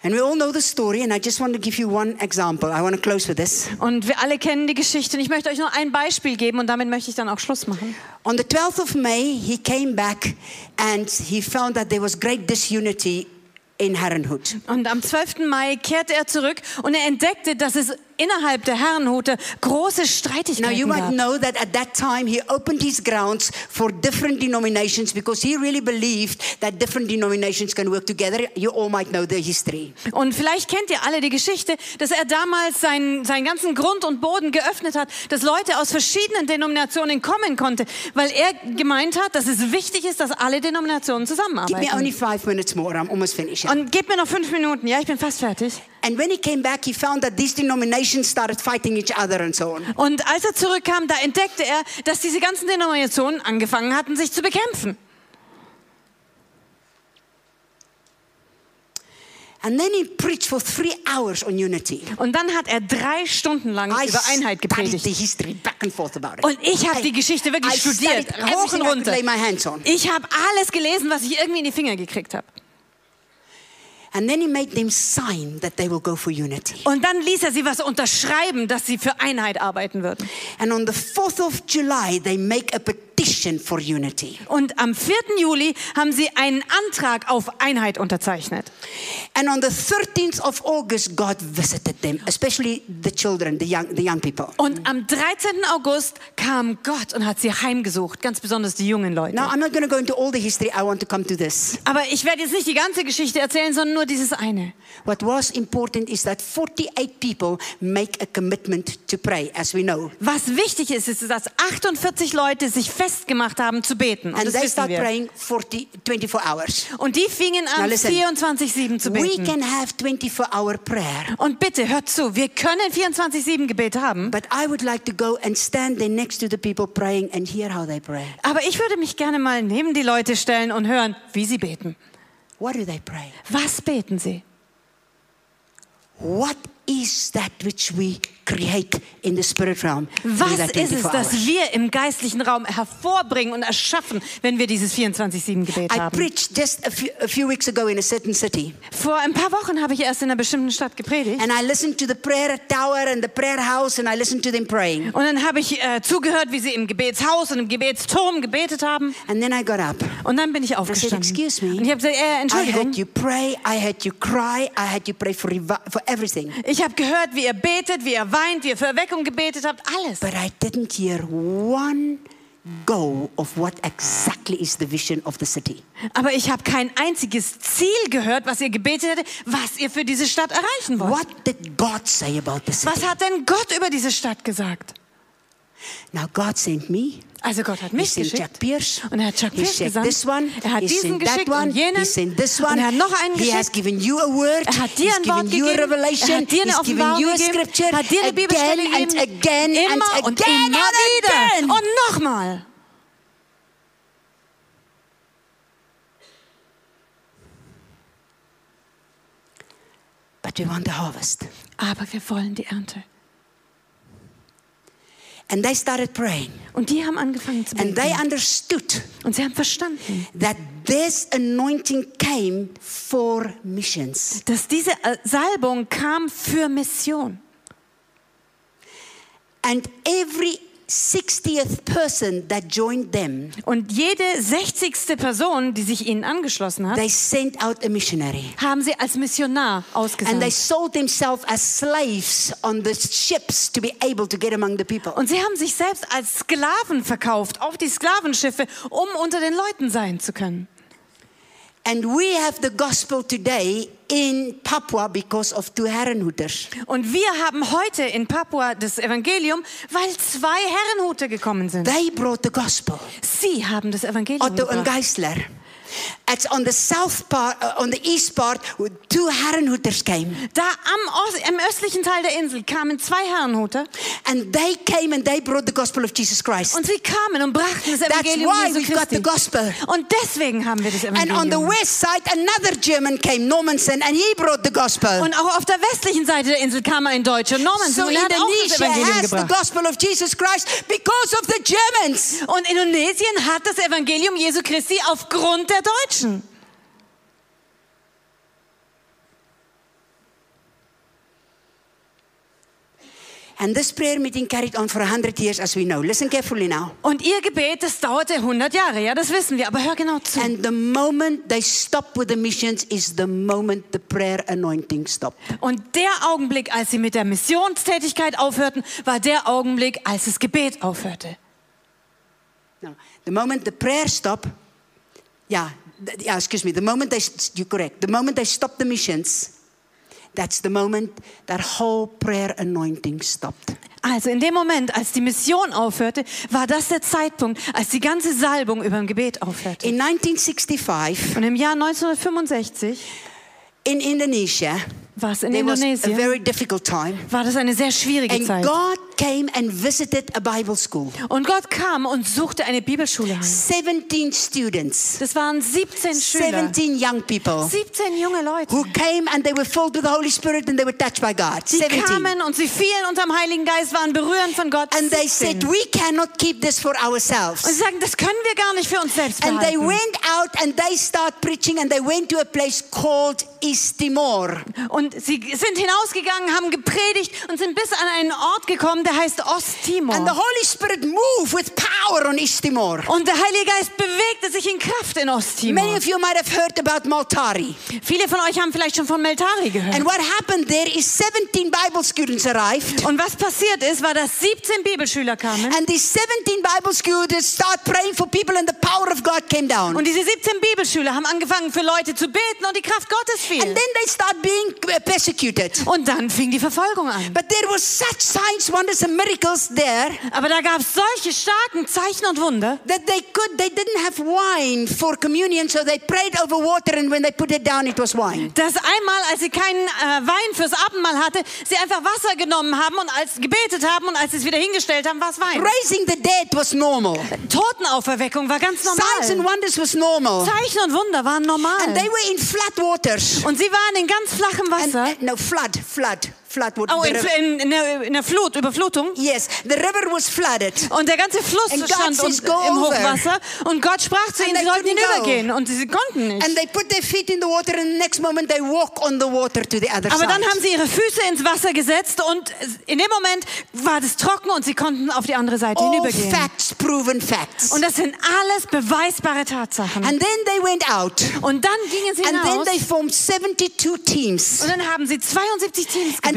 And we all know the story, and I just want to give you one example. I want to close with this. Und wir alle kennen die Geschichte. Und ich möchte euch nur ein Beispiel geben und damit möchte ich dann auch Schluss machen. On the 12th of May, he came back and he found that there was great disunity in Herrenhut. Und am 12. Mai kehrte er zurück und er entdeckte, dass es innerhalb der Herrenhute große Now, you Streitigkeiten might gab. know that at that time he opened his grounds for different denominations because he really believed that different denominations can work together. You all might know the history. Und vielleicht kennt ihr alle die Geschichte, dass er damals seinen, seinen ganzen Grund und Boden geöffnet hat, dass Leute aus verschiedenen Denominationen kommen konnten, weil er gemeint hat, dass es wichtig ist, dass alle Denominationen Give me only zusammenarbeiten. five minutes more. I'm almost finished. Und gebt mir noch fünf Minuten, ja, ich bin fast fertig. And when he came back, he found that these denominations started fighting each other and so on. Und als er zurückkam, da entdeckte er, dass diese ganzen Denominationen angefangen hatten, sich zu bekämpfen. And then he preached for three hours on unity. Und dann hat er drei Stunden lang I über Einheit studied the gepredigt. history back and forth about it. Und ich habe I- die Geschichte wirklich I studiert, hoch und runter. Ich habe alles gelesen, was ich irgendwie in die Finger gekriegt habe. And then he made them sign that they will go for unity. Und dann ließ er sie was unterschreiben, dass sie für Einheit arbeiten würden. And on the 4th of July, they make a petition for unity. Und am 4. Juli haben sie einen Antrag auf Einheit unterzeichnet. And on the 13th of August, God visited them, especially the children, the young, the young people. Und am 13. August kam Gott und hat sie heimgesucht, ganz besonders die jungen Leute. Now, I'm not going to go into all the history. I want to come to this. Aber ich werde jetzt nicht die ganze Geschichte erzählen, sondern nur dieses eine. What was important is that 48 people make a commitment to pray, as we know. Was wichtig ist, ist, dass 48 Leute sich festgemacht haben zu beten. Und And das they wissen start wir. praying 40, 24 hours. Und die fingen an, listen. 24-7 zu We beten. can have 24-hour prayer. Und bitte, hört zu, wir können 24-7 Gebet haben. But I would like to go and stand there next to the people praying and hear how they pray. Aber ich würde mich gerne mal neben die Leute stellen und hören, wie sie beten. What do they pray? Was beten sie? What is that which we create in the spirit realm? Was ist es, 24 das wir im geistlichen Raum hervorbringen und erschaffen, wenn wir dieses 24-7 Gebet I haben? preached just a few, a few weeks ago in a certain city. Vor ein paar Wochen habe ich erst in einer bestimmten Stadt gepredigt. And I listened to the prayer tower and the prayer house and I listened to them praying. Und dann habe ich äh, zugehört, wie sie im Gebetshaus und im Gebetsturm gebetet haben. And then I got up. Und dann bin ich I said, aufgestanden. excuse me. Und ich habe gesagt, äh, I Entschuldigung. heard you pray, I heard you cry, I heard you pray for, for everything. Ich habe gehört, wie ihr betet, wie ihr weint, wie ihr für Erweckung gebetet habt, alles. But I didn't hear one go of what exactly is the vision of the city. Aber ich habe kein einziges Ziel gehört, was ihr gebetet hättet, was ihr für diese Stadt erreichen wollt. What did God say about the city? Was hat denn Gott über diese Stadt gesagt? Now God sent me. Also Gott hat mich geschickt. Pierce. Und er hat Chuck Pierce gesandt. this one. Er hat diesen geschickt und jenen. Und er hat noch einen He has geschickt. given you a word. Er hat dir ein Wort gegeben. Er hat dir eine Offenbarung gegeben. scripture. Hat dir eine Bibelstelle gegeben. again Immer und immer wieder. Und nochmal. Aber wir wollen die Ernte. And they started praying. Und die haben angefangen zu beten. And they understood Und sie haben verstanden, that this anointing came for missions. dass diese äh, Salbung kam für Mission. And every 60th person that joined them, Und jede 60. Person, die sich ihnen angeschlossen hat, they sent out a missionary. haben sie als Missionar And they ausgesandt. sold themselves as slaves on the ships to be able to get among the people. Und sie haben sich selbst als Sklaven verkauft auf die Sklavenschiffe, um unter den Leuten sein zu können. And we have the gospel today in Papua because of two Herrenhoeders. Und wir haben heute in Papua das Evangelium, weil zwei Herrenhuter gekommen sind. They brought the gospel. Sie haben das Evangelium Otto gebracht. Geisler. It's on the south part, uh, on the east part, two Herrenhoeders came. Da am im östlichen Teil der Insel kamen zwei Herrenhuter And they came and they brought the gospel of Jesus Christ. und sie kamen und brachten das That's Evangelium why Jesu got the gospel. Und deswegen haben wir das And on the Evangelium. west side, another German came, Normanson, and he brought the gospel. Und auch auf der westlichen Seite der Insel kam ein Deutscher, Normanson, So und er hat auch das Indonesia Evangelium has the gospel of Jesus Christ because of the Germans. Und Indonesien hat das Evangelium Jesu Christi aufgrund der Deutschen. And this prayer meeting carried on for 100 years, as we know. Listen carefully now. Und ihr Gebet, das dauerte 100 Jahre, ja, das wissen wir, aber hör genau zu. And the moment they stopped with the missions is the moment the prayer anointing stopped. Und der Augenblick, als sie mit der Missionstätigkeit aufhörten, war der Augenblick, als das Gebet aufhörte. No, the moment the prayer stopped, th- yeah, excuse me, the moment they, you're correct, the moment they stopped the missions, that's the moment that whole prayer anointing stopped. Also in dem Moment, als die Mission aufhörte, war das der Zeitpunkt, als die ganze Salbung über dem Gebet aufhörte. In 1965, Und im Jahr 1965 in Indonesia, war es in was a Indonesien, very difficult time. war das eine sehr schwierige And Zeit. God came and visited a Bible school. Und Gott kam und suchte eine Bibelschule heim. 17 students, Das waren 17 Schüler, 17 young people 17 junge Leute. who came and they were filled with the Holy Spirit and they were touched by God. Sie 17. kamen und sie fielen unterm Heiligen Geist, waren berührend von Gott. And they 17. said, We cannot keep this for ourselves. Und sie sagen, das können wir gar nicht für uns selbst And they behalten. went out and they start preaching and they went to a place called East Timor. Und sie sind hinausgegangen, haben gepredigt und sind bis an einen Ort gekommen, der heißt And the Osttimor. Holy Spirit moved with power on East Timor. Und der Heilige Geist bewegte sich in Kraft in Many Osttimor. of you might have heard about Maltari. Viele von euch haben vielleicht schon von Meltari gehört. And what happened there is 17 Bible students arrived. Und was passiert ist, war, dass 17 Bibelschüler kamen. And these 17 Bible students start praying for people and the power of God came down. Und diese 17 Bibelschüler haben angefangen für Leute zu beten und die Kraft Gottes And fiel. then they start being uh, persecuted. Und dann fing die Verfolgung an. But there was such signs, wonders and miracles there Aber da gab es solche starken Zeichen und Wunder, that they could they didn't have wine for communion so they prayed over water and when they put it down it was wine. dass einmal, als sie keinen äh, Wein fürs Abendmahl hatte, sie einfach Wasser genommen haben und als gebetet haben und als sie es wieder hingestellt haben, war es Wein. Raising the dead was normal. Totenauferweckung war ganz Signs and normal. wonders was normal. Zeichen und Wunder waren normal. And they were in flood waters. Und sie waren in ganz flachem And, Wasser. uh, no flood, flood, flood water. Oh, The in, in, in, der, in der Flut, Überflutung. yes, the river was flooded. Und der ganze Fluss And God stand und, "Go im over." Hochwasser. Und Gott sprach zu And ihnen, sie they sollten hinübergehen. Und sie konnten nicht. And they put their feet in the water and the next moment they walk on the water to the other Aber side. dann haben sie ihre Füße ins Wasser gesetzt und in dem Moment war das trocken und sie konnten auf die andere Seite All hinübergehen. facts, proven facts. Und das sind alles beweisbare Tatsachen. And then they went out. Und dann gingen sie And then hinaus they formed 72 teams. und dann haben sie 72 Teams And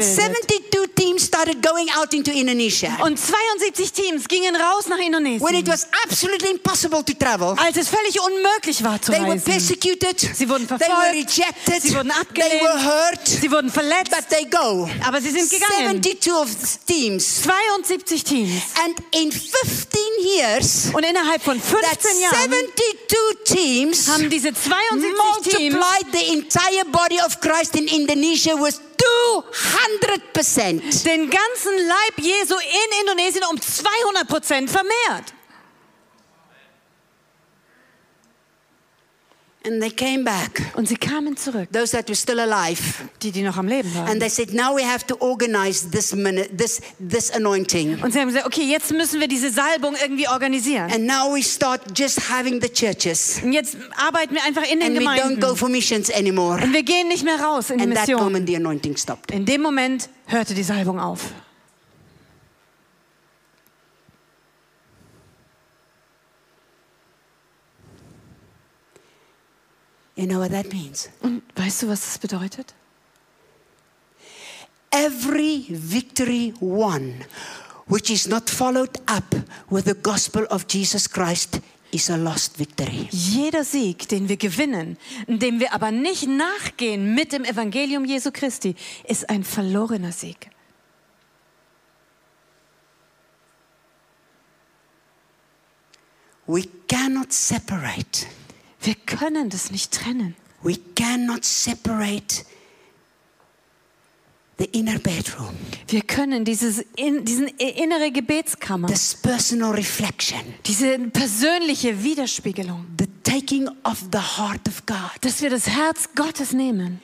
gebildet. 72 teams started going out into Indonesia. Und 72 Teams gingen raus nach When it Indonesien, was absolutely impossible to travel. als es völlig unmöglich war zu They were reisen. persecuted. Sie wurden They verfolgt. were rejected. Sie wurden They abgelehnt. were hurt. Sie wurden verletzt, But they go. aber sie sind gegangen. 72 of teams. 72 Teams. And in 15 years, Und innerhalb von that 15 Jahren 72 teams haben diese 72 Teams multiplied the entire body of Christ in Indonesia with 200%. den ganzen Leib Jesu in Indonesien um 200 Prozent vermehrt. And they came back, Und sie kamen zurück, those that were still alive. die, die noch am Leben waren. And they said, now we have to organize this minute, this, this anointing. Und sie haben gesagt, okay, jetzt müssen wir diese Salbung irgendwie organisieren. And now we start just having the churches. Und jetzt arbeiten wir einfach in den And we don't Gemeinden. go for missions anymore. Und wir gehen nicht mehr raus in die And that Mission. moment the anointing stopped. In dem Moment hörte die Salbung auf. You know what that means? Und weißt du, was das bedeutet? Every victory won, which is not followed up with the gospel of Jesus Christ, is a lost victory. Jeder Sieg, den wir gewinnen, dem wir aber nicht nachgehen mit dem Evangelium Jesu Christi, ist ein verlorener Sieg. We cannot separate. Wir können das nicht trennen. We cannot separate the inner bedroom, Wir können dieses in, diesen innere Gebetskammer, this personal reflection, diese persönliche Widerspiegelung, the taking of the heart of God, dass wir das Herz Gottes nehmen,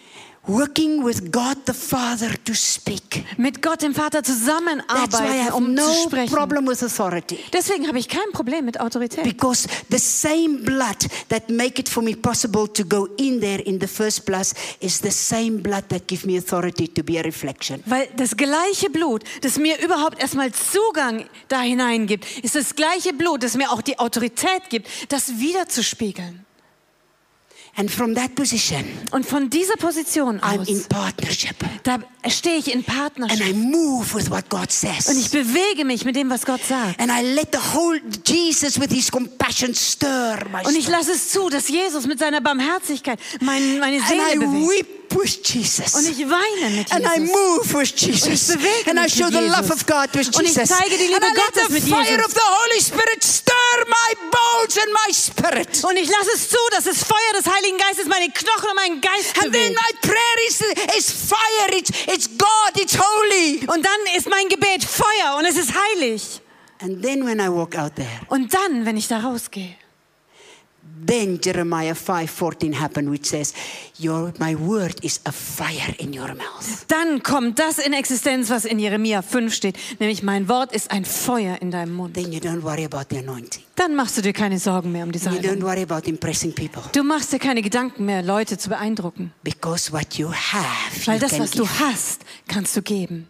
working with God the Father to speak. mit Gott dem Vater That's why I zusammenarbeiten, have um zu no sprechen. problem with authority. Deswegen habe ich kein Problem mit Autorität. Because the same blood that make it for me possible to go in there in the first place is the same blood that give me authority to be a reflection. Weil das gleiche Blut, das mir überhaupt erstmal Zugang da hinein gibt, ist das gleiche Blut, das mir auch die Autorität gibt, das wiederzuspiegeln. And from that position, Und von dieser Position I'm aus, in partnership. da stehe ich in And Partnerschaft. I move with what God Und ich says. bewege mich mit dem, was Gott sagt. And I let the whole Jesus with his compassion stir my Und ich lasse es zu, dass Jesus mit seiner Barmherzigkeit mein, meine And Seele I bewegt. Weep with Jesus. Und ich weine mit And I Jesus. move with Jesus. bewege And I show the love Jesus. of God with Und ich Jesus. zeige die Liebe and I let Gottes the mit fire Jesus. of the Holy Spirit stir my bones and my spirit. Und ich lasse es zu, dass das Feuer des Heiligen Geistes meine Knochen und meinen Geist And then bewegt. my prayer is, is fire. It's, it's God. It's holy. Und dann ist mein Gebet Feuer und es ist heilig. And then when I walk out there, Und dann, wenn ich da rausgehe, then Jeremiah 5:14 happened, which says, "Your my word is a fire in your mouth." dann kommt das in Existenz, was in Jeremia 5 steht, nämlich mein Wort ist ein Feuer in deinem Mund. Then you don't worry about the anointing. Dann machst du dir keine Sorgen mehr um die You don't Salbung. worry about impressing people Du machst dir keine Gedanken mehr, Leute zu beeindrucken. because what you have, Weil you das, was du hast, kannst du geben.